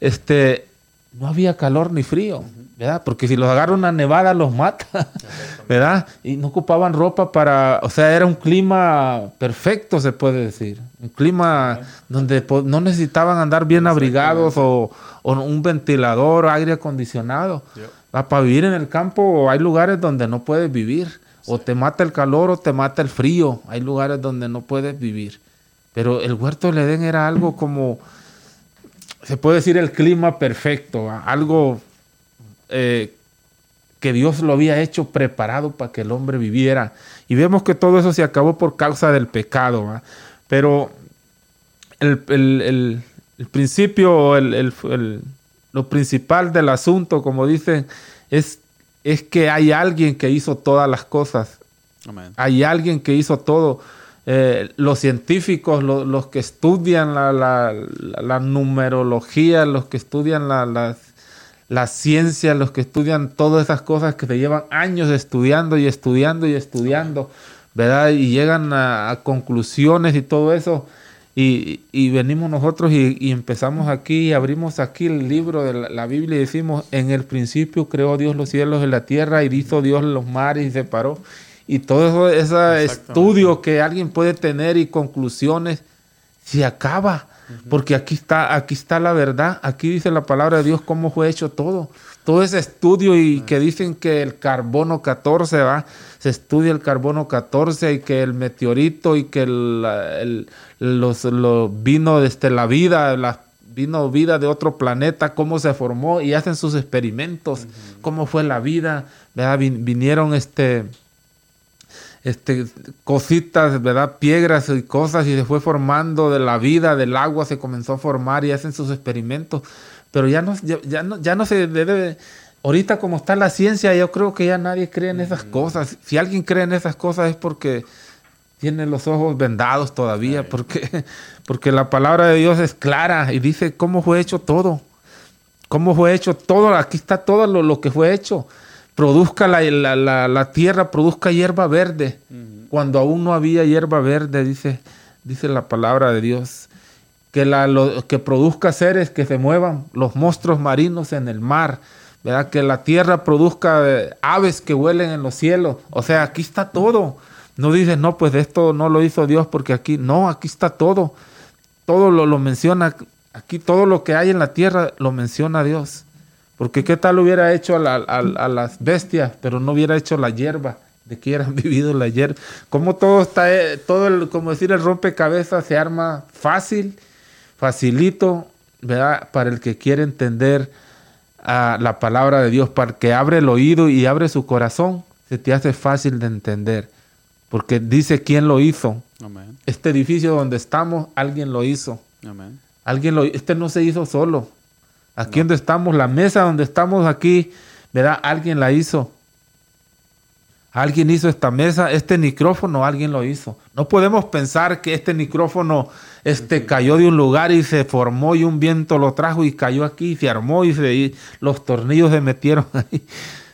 este, no había calor ni frío, ¿verdad? Porque si los agarra una nevada los mata, ¿verdad? Y no ocupaban ropa para, o sea, era un clima perfecto, se puede decir. Un clima donde no necesitaban andar bien abrigados o, un ventilador, aire acondicionado. Para vivir en el campo hay lugares donde no puedes vivir. O te mata el calor o te mata el frío. Hay lugares donde no puedes vivir. Pero el huerto del Edén era algo como se puede decir el clima perfecto, algo eh, que Dios lo había hecho preparado para que el hombre viviera. Y vemos que todo eso se acabó por causa del pecado. Pero el, principio, lo principal del asunto, como dicen, es, es que hay alguien que hizo todas las cosas. Hay alguien que hizo todo. Eh, los científicos, los que estudian la, numerología, los que estudian la, ciencia, los que estudian todas esas cosas que se llevan años estudiando y estudiando y estudiando, ¿verdad? Y llegan a, conclusiones y todo eso. Y, venimos nosotros y, empezamos aquí y abrimos aquí el libro de la, la, Biblia y decimos, en el principio creó Dios los cielos y la tierra y hizo Dios los mares y separó y todo ese estudio que alguien puede tener y conclusiones se acaba. Porque aquí está, aquí está la verdad, aquí dice la palabra de Dios cómo fue hecho todo. Todo ese estudio y que dicen que el carbono 14 va, se estudia el carbono 14 y que el meteorito y que el, los, vino desde la vida, la, vino vida de otro planeta, cómo se formó y hacen sus experimentos, cómo fue la vida, vinieron este este, cositas, ¿verdad? Piedras y cosas y se fue formando de la vida, del agua, se comenzó a formar y hacen sus experimentos. Pero ya no, ya, no, ya no se debe... Ahorita como está la ciencia, yo creo que ya nadie cree en esas cosas. Si alguien cree en esas cosas es porque tiene los ojos vendados todavía, porque, porque la palabra de Dios es clara y dice cómo fue hecho todo. Cómo fue hecho todo, aquí está todo lo, que fue hecho. Produzca la, la, tierra, produzca hierba verde. Cuando aún no había hierba verde, dice, dice la palabra de Dios. Que, la, que produzca seres que se muevan, los monstruos marinos en el mar, ¿verdad? que la tierra produzca eh, aves que vuelen en los cielos. O sea, aquí está todo. No dices, no, pues esto no lo hizo Dios porque aquí, no, aquí está todo. Todo lo, lo menciona, aquí todo lo que hay en la tierra lo menciona Dios. Porque qué tal hubiera hecho a, las bestias, pero no hubiera hecho la hierba, de que hubieran vivido la hierba. Como todo está, eh, todo el, como decir, el rompecabezas se arma fácil, facilito, ¿verdad? Para el que quiere entender a ah, la palabra de Dios, para el que abre el oído y abre su corazón, se te hace fácil de entender. Porque dice quién lo hizo. Este edificio donde estamos, alguien lo hizo. Alguien lo Este no se hizo solo. Aquí donde estamos, la mesa donde estamos aquí, ¿verdad? Alguien la hizo. Alguien hizo esta mesa, este micrófono, alguien lo hizo. No podemos pensar que este micrófono este, cayó de un lugar y se formó y un viento lo trajo y cayó aquí y se armó y, se, y los tornillos se metieron ahí.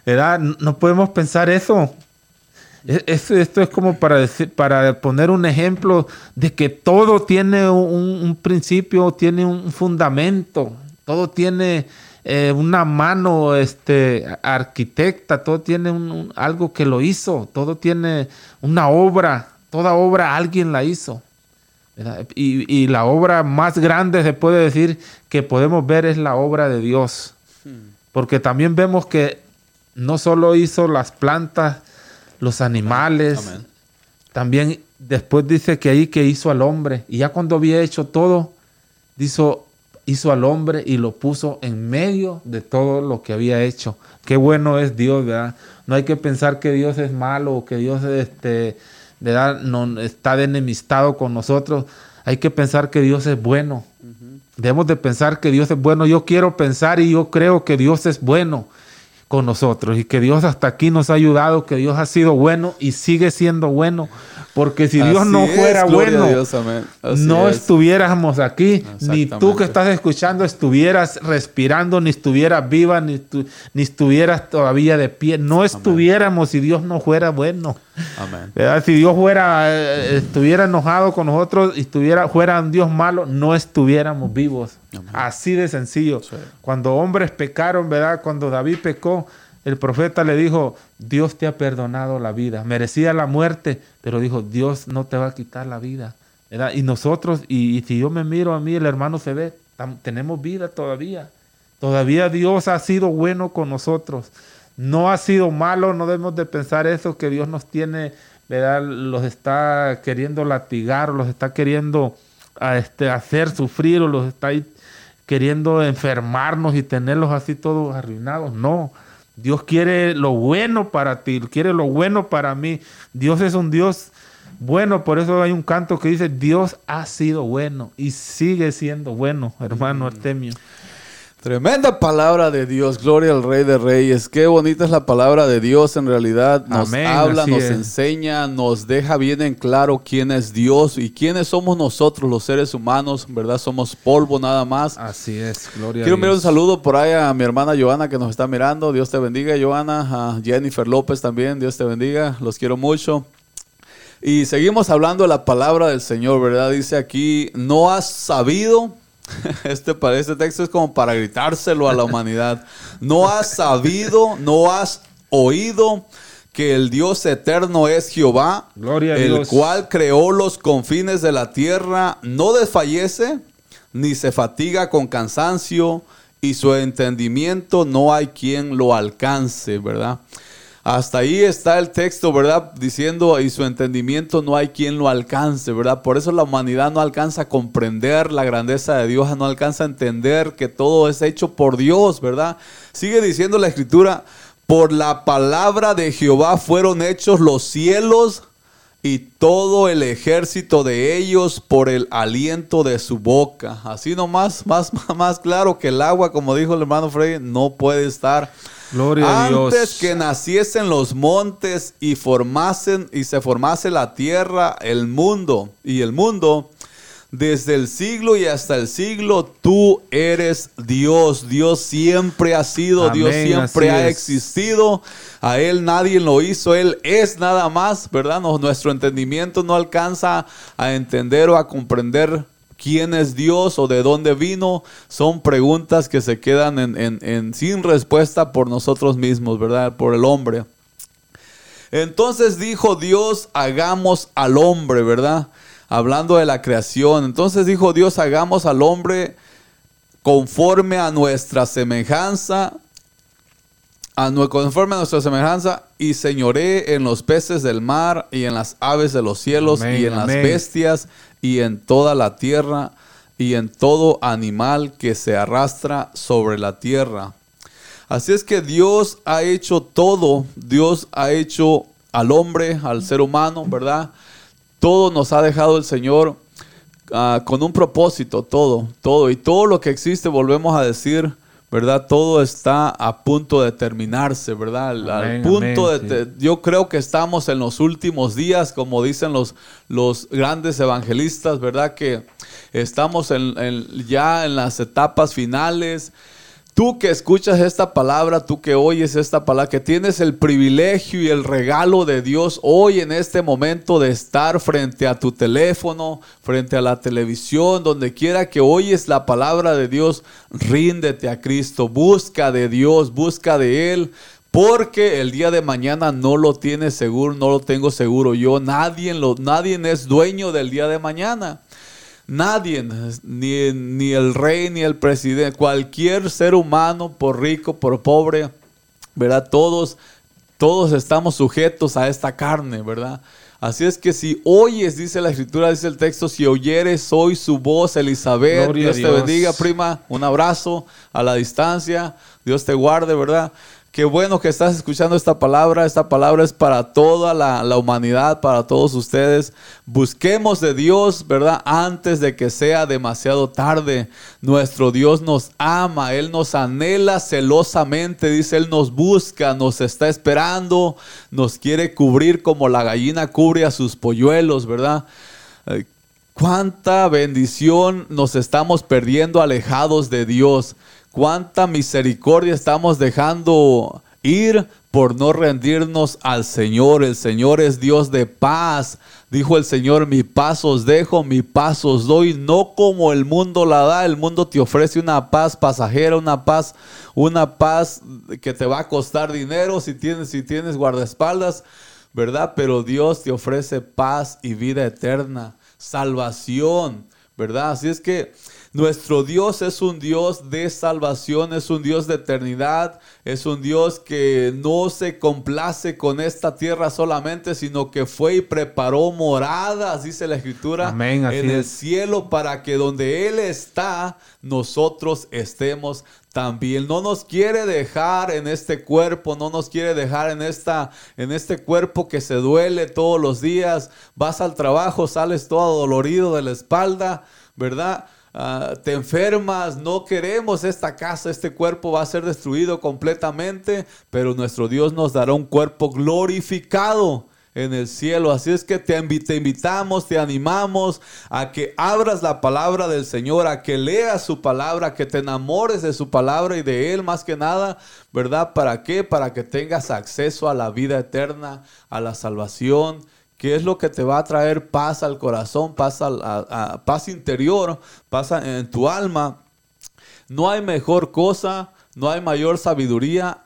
¿Verdad? No podemos pensar eso. Esto, esto es como para, decir, para poner un ejemplo de que todo tiene un, principio, tiene un fundamento, todo tiene eh, una mano este, arquitecta, todo tiene algo que lo hizo, todo tiene una obra, toda obra alguien la hizo. Y, y, la obra más grande se puede decir que podemos ver es la obra de Dios. Porque también vemos que no solo hizo las plantas, los animales. También después dice que ahí que hizo al hombre. Y ya cuando había hecho todo, hizo, hizo al hombre y lo puso en medio de todo lo que había hecho. Qué bueno es Dios, ¿verdad? No hay que pensar que Dios es malo o que Dios este, ¿verdad? No, está de enemistado con nosotros. Hay que pensar que Dios es bueno. Debemos de pensar que Dios es bueno. Yo quiero pensar y yo creo que Dios es bueno con nosotros y que Dios hasta aquí nos ha ayudado, que Dios ha sido bueno y sigue siendo bueno. Porque si Dios no fuera bueno, no estuviéramos aquí, ni tú que estás escuchando estuvieras respirando, ni estuvieras viva, ni, ni estuvieras todavía de pie. No estuviéramos si Dios no fuera bueno. Si Dios fuera, eh, estuviera enojado con nosotros y estuviera, fuera un Dios malo, no estuviéramos vivos. Así de sencillo. Cuando hombres pecaron, ¿verdad? Cuando David pecó, el profeta le dijo, Dios te ha perdonado la vida. Merecía la muerte, pero dijo, Dios no te va a quitar la vida. Y nosotros, y, si yo me miro a mí, el hermano se ve, tenemos vida todavía. Todavía Dios ha sido bueno con nosotros. No ha sido malo, no debemos de pensar eso, que Dios nos tiene, ¿verdad? Los está queriendo latigar, los está queriendo a este, hacer sufrir, o los está queriendo enfermarnos y tenerlos así todos arruinados. No, Dios quiere lo bueno para ti, quiere lo bueno para mí. Dios es un Dios bueno, por eso hay un canto que dice, Dios ha sido bueno y sigue siendo bueno, hermano Artemio. Tremenda palabra de Dios, gloria al Rey de Reyes. Qué bonita es la palabra de Dios en realidad. Nos habla, nos enseña, nos deja bien en claro quién es Dios y quiénes somos nosotros, los seres humanos, ¿verdad? Somos polvo nada más. Así es, gloria Quiero enviar un saludo por ahí a mi hermana Joana que nos está mirando. Dios te bendiga, Joana. A Jennifer López también, Dios te bendiga. Los quiero mucho. Y seguimos hablando de la palabra del Señor, ¿verdad? Dice aquí, no has sabido Este, este texto es como para gritárselo a la humanidad. No has sabido, no has oído que el Dios eterno es Jehová, el cual creó los confines de la tierra, no desfallece, ni se fatiga con cansancio, y su entendimiento no hay quien lo alcance, ¿verdad? Hasta ahí está el texto, ¿verdad? Diciendo, y su entendimiento no hay quien lo alcance, ¿verdad? Por eso la humanidad no alcanza a comprender la grandeza de Dios, no alcanza a entender que todo es hecho por Dios, ¿verdad? Sigue diciendo la escritura, por la palabra de Jehová fueron hechos los cielos y todo el ejército de ellos por el aliento de su boca. Así nomás, más, más claro que el agua, como dijo el hermano Frey, no puede estar Gloria Antes a Dios. que naciesen los montes y formasen y se formase la tierra, el mundo y el mundo, desde el siglo y hasta el siglo, tú eres Dios. Dios siempre ha sido, Dios siempre ha existido. A Él nadie lo hizo, Él es nada más, ¿verdad? nuestro entendimiento no alcanza a entender o a comprender quién es Dios o de dónde vino, son preguntas que se quedan en, sin respuesta por nosotros mismos, ¿verdad? Por el hombre. Entonces dijo Dios, hagamos al hombre, ¿verdad? Hablando de la creación. Entonces dijo Dios, hagamos al hombre conforme a nuestra semejanza, a, conforme a nuestra semejanza, y señoré en los peces del mar y en las aves de los cielos y en las bestias y en toda la tierra y en todo animal que se arrastra sobre la tierra. Así es que Dios ha hecho todo, Dios ha hecho al hombre, al ser humano, ¿verdad? Todo nos ha dejado el Señor ah, con un propósito, todo, todo. Y todo lo que existe, volvemos a decir, ¿verdad? Todo está a punto de terminarse, ¿verdad? Al punto de, yo creo que estamos en los últimos días, como dicen los, los grandes evangelistas, ¿verdad? Que estamos en, ya en las etapas finales. Tú que escuchas esta palabra, tú que oyes esta palabra, que tienes el privilegio y el regalo de Dios hoy en este momento de estar frente a tu teléfono, frente a la televisión, donde quiera que oyes la palabra de Dios, ríndete a Cristo, busca de Dios, busca de Él, porque el día de mañana no lo tienes seguro, no lo tengo seguro yo, nadie, nadie es dueño del día de mañana. Nadie, ni, ni el rey, ni el presidente, cualquier ser humano, por rico, por pobre, ¿verdad? Todos, todos estamos sujetos a esta carne, ¿verdad? Así es que si oyes, dice la escritura, dice el texto, si oyeres hoy su voz, Elizabeth, Dios te bendiga, prima, un abrazo a la distancia, Dios te guarde, ¿verdad? Qué bueno que estás escuchando esta palabra. Esta palabra es para toda la, humanidad, para todos ustedes. Busquemos de Dios, ¿verdad? Antes de que sea demasiado tarde. Nuestro Dios nos ama, Él nos anhela celosamente. Dice, Él nos busca, nos está esperando, nos quiere cubrir como la gallina cubre a sus polluelos, ¿verdad? Cuánta bendición nos estamos perdiendo alejados de Dios cuánta misericordia estamos dejando ir por no rendirnos al Señor. El Señor es Dios de paz. Dijo el Señor, mi paz os dejo, mi paz os doy, no como el mundo la da. El mundo te ofrece una paz pasajera, una paz, una paz que te va a costar dinero si tienes, si tienes guardaespaldas, ¿verdad? Pero Dios te ofrece paz y vida eterna, salvación, ¿verdad? Así es que nuestro Dios es un Dios de salvación, es un Dios de eternidad, es un Dios que no se complace con esta tierra solamente, sino que fue y preparó moradas, dice la Escritura, en el cielo para que donde Él está, nosotros estemos también. No nos quiere dejar en este cuerpo, no nos quiere dejar en, esta, en este cuerpo que se duele todos los días. Vas al trabajo, sales todo dolorido de la espalda, ¿verdad? Ah, te enfermas, no queremos esta casa, este cuerpo va a ser destruido completamente, pero nuestro Dios nos dará un cuerpo glorificado en el cielo. Así es que te, te, invitamos, te animamos a que abras la palabra del Señor, a que leas su palabra, que te enamores de su palabra y de Él más que nada, ¿verdad? ¿Para qué? Para que tengas acceso a la vida eterna, a la salvación ¿Qué es lo que te va a traer paz al corazón, paz, a, paz interior, paz en tu alma? No hay mejor cosa, no hay mayor sabiduría,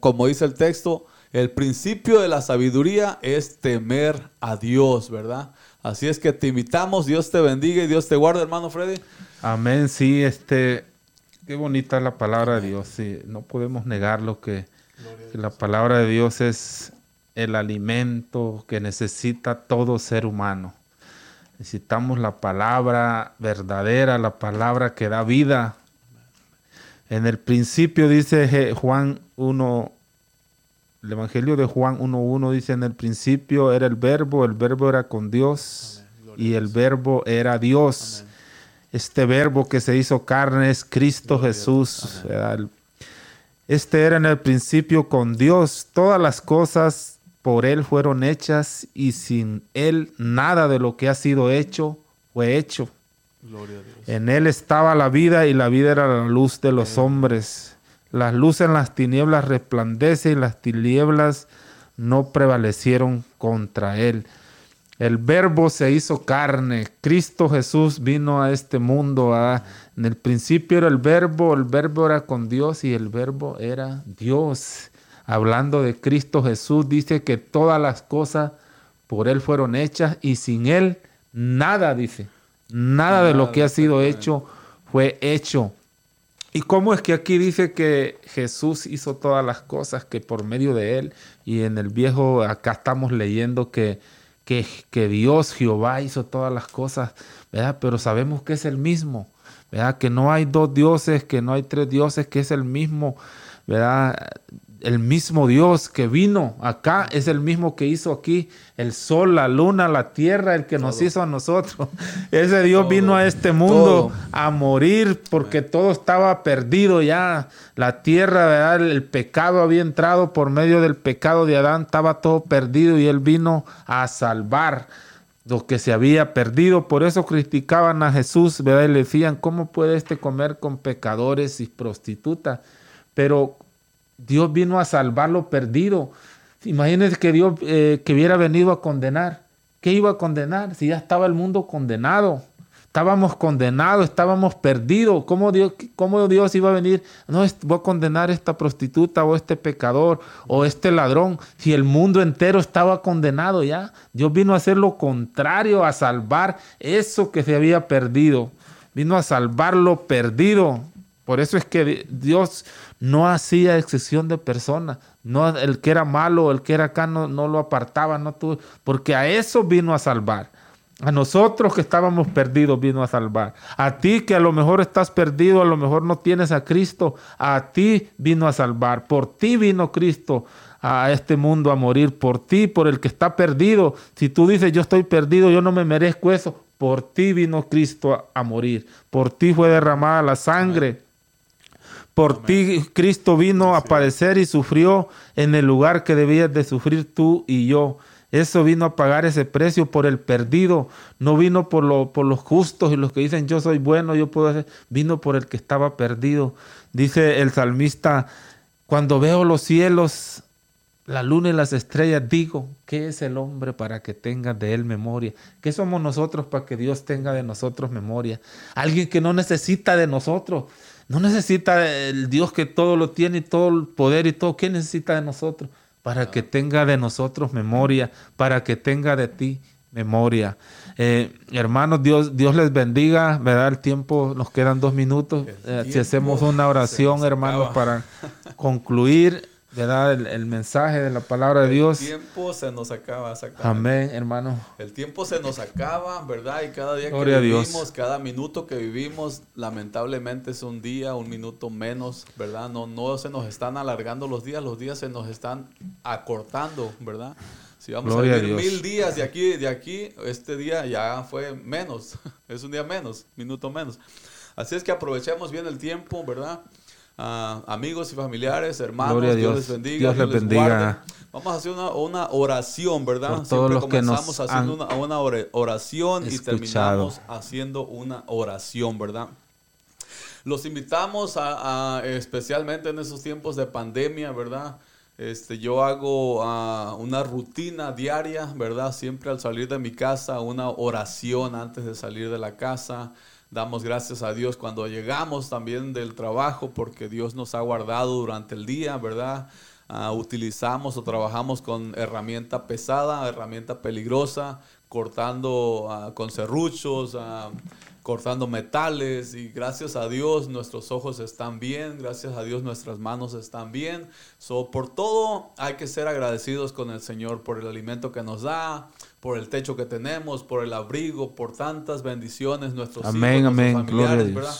como, dice el texto, el principio de la sabiduría es temer a Dios, ¿verdad? Así es que te invitamos, Dios te bendiga y Dios te guarde, hermano Freddy. Amén, sí, este, qué bonita la palabra de Dios, sí, no podemos negar lo que, que la palabra de Dios es el alimento que necesita todo ser humano. Necesitamos la palabra verdadera, la palabra que da vida. En el principio dice Juan 1, el Evangelio de Juan 1.1 dice, en el principio era el verbo, el verbo era con Dios y el verbo era Dios. Este verbo que se hizo carne es Cristo Jesús. Este era en el principio con Dios. Todas las cosas por Él fueron hechas y sin Él nada de lo que ha sido hecho fue hecho. En Él estaba la vida y la vida era la luz de los hombres. Las luces en las tinieblas resplandece y las tinieblas no prevalecieron contra Él. El verbo se hizo carne. Cristo Jesús vino a este mundo. En el principio era el verbo, el verbo era con Dios y el verbo era Dios. Hablando de Cristo Jesús, dice que todas las cosas por Él fueron hechas y sin Él nada, dice. Nada de lo que ha sido hecho fue hecho. ¿Y cómo es que aquí dice que Jesús hizo todas las cosas que por medio de Él? Y en el viejo acá estamos leyendo que que, Dios, Jehová, hizo todas las cosas, ¿verdad? Pero sabemos que es el mismo, ¿verdad? Que no hay dos dioses, que no hay tres dioses, que es el mismo, ¿verdad? El mismo Dios que vino acá es el mismo que hizo aquí el sol, la luna, la tierra, el que nos hizo a nosotros. Ese Dios vino a este mundo a morir porque todo estaba perdido ya. La tierra, ¿verdad? el pecado había entrado por medio del pecado de Adán, estaba todo perdido y él vino a salvar lo que se había perdido. Por eso criticaban a Jesús, ¿verdad? Y le decían, ¿cómo puede este comer con pecadores y prostitutas? Pero Dios vino a salvar lo perdido. Imagínense que Dios eh, que hubiera venido a condenar. ¿Qué iba a condenar? Si ya estaba el mundo condenado. Estábamos condenados, estábamos perdidos. ¿Cómo Dios, cómo Dios iba a venir? No, voy a condenar a esta prostituta o este pecador o este ladrón. Si el mundo entero estaba condenado ya. Dios vino a hacer lo contrario, a salvar eso que se había perdido. Vino a salvar lo perdido. Por eso es que Dios no hacía excepción de personas. No, el que era malo, el que era acá, no, lo apartaba, no porque a eso vino a salvar. A nosotros que estábamos perdidos vino a salvar. A ti que a lo mejor estás perdido, a lo mejor no tienes a Cristo, a ti vino a salvar. Por ti vino Cristo a este mundo a morir. Por ti, por el que está perdido. Si tú dices yo estoy perdido, yo no me merezco eso. Por ti vino Cristo a morir. Por ti fue derramada la sangre. Por ti Cristo vino a padecer y sufrió en el lugar que debías de sufrir tú y yo. Eso vino a pagar ese precio por el perdido. No vino por, lo, por los justos y los que dicen yo soy bueno, yo puedo hacer. Vino por el que estaba perdido. Dice el salmista, cuando veo los cielos, la luna y las estrellas, digo, ¿qué es el hombre para que tenga de él memoria? ¿Qué somos nosotros para que Dios tenga de nosotros memoria? Alguien que no necesita de nosotros. No necesita el Dios que todo lo tiene y todo el poder y todo. ¿Qué necesita de nosotros? Para que tenga de nosotros memoria, para que tenga de ti memoria. Eh, hermanos, Dios, Dios les bendiga, ¿verdad? El tiempo, nos quedan dos minutos. Eh, si hacemos una oración, hermanos, para concluir ¿verdad? El, el, mensaje de la palabra de Dios. El tiempo se nos acaba. Amén, hermano. El tiempo se nos acaba, ¿verdad? Y cada día que vivimos, cada minuto que vivimos, lamentablemente es un día, un minuto menos, ¿verdad? No, no se nos están alargando los días, los días se nos están acortando, ¿verdad? Si vamos a vivir mil días de aquí, de aquí, este día ya fue menos, es un día menos, minuto menos. Así es que aprovechemos bien el tiempo, ¿verdad? Amigos y familiares, hermanos, Dios. les bendiga, Dios les bendiga. Vamos a hacer una, oración, ¿verdad? Siempre comenzamos haciendo una, oración y terminamos haciendo una oración, ¿verdad? Los invitamos a, especialmente en esos tiempos de pandemia, ¿verdad? Este, yo hago una rutina diaria, ¿verdad? Siempre al salir de mi casa, una oración antes de salir de la casa. Damos gracias a Dios cuando llegamos también del trabajo porque Dios nos ha guardado durante el día, ¿verdad? Ah, utilizamos o trabajamos con herramienta pesada, herramienta peligrosa, cortando uh, con serruchos, uh, cortando metales y gracias a Dios nuestros ojos están bien, gracias a Dios nuestras manos están bien. So, por todo hay que ser agradecidos con el Señor por el alimento que nos da, por el techo que tenemos, por el abrigo, por tantas bendiciones nuestros amén, hijos, amén. familiares, ¿verdad?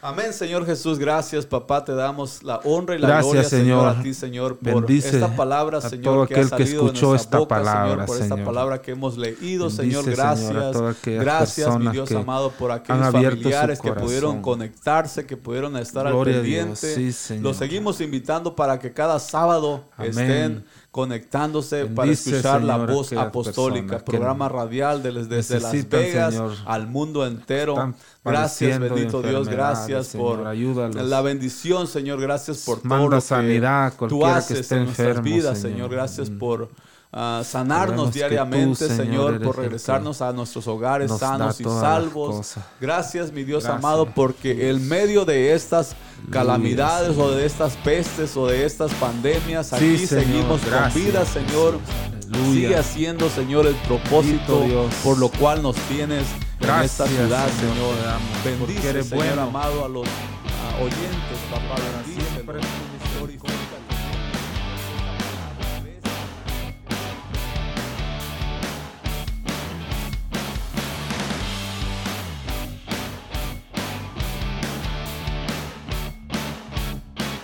Amén, Señor Jesús. Gracias, papá. Te damos la honra y la gloria, Señor, a ti, Señor, por esta palabra, Señor, que ha salido que escuchó de esta boca, palabra, Señor, por esta palabra que hemos leído, Señor. Gracias. gracias, mi Dios amado, por aquellos familiares que pudieron conectarse, que pudieron estar al pendiente. Los seguimos invitando para que cada sábado estén conectándose para escuchar la voz apostólica, programa radial desde Las Vegas al mundo entero. Gracias, bendito Dios, gracias por la bendición, Señor, gracias por todo lo sanidad, que tú haces en nuestras vidas, Señor. Gracias mm. por uh, sanarnos diariamente, Señor, por regresarnos a nuestros hogares sanos y salvos. Gracias, mi Dios amado, porque en medio de estas calamidades o de estas pestes o de estas pandemias, aquí seguimos con vida, Señor. Sigue haciendo, Señor, el propósito por lo cual nos tienes en esta ciudad, Señor. Bendice, Señor amado, a los oyentes, papá. Bendice,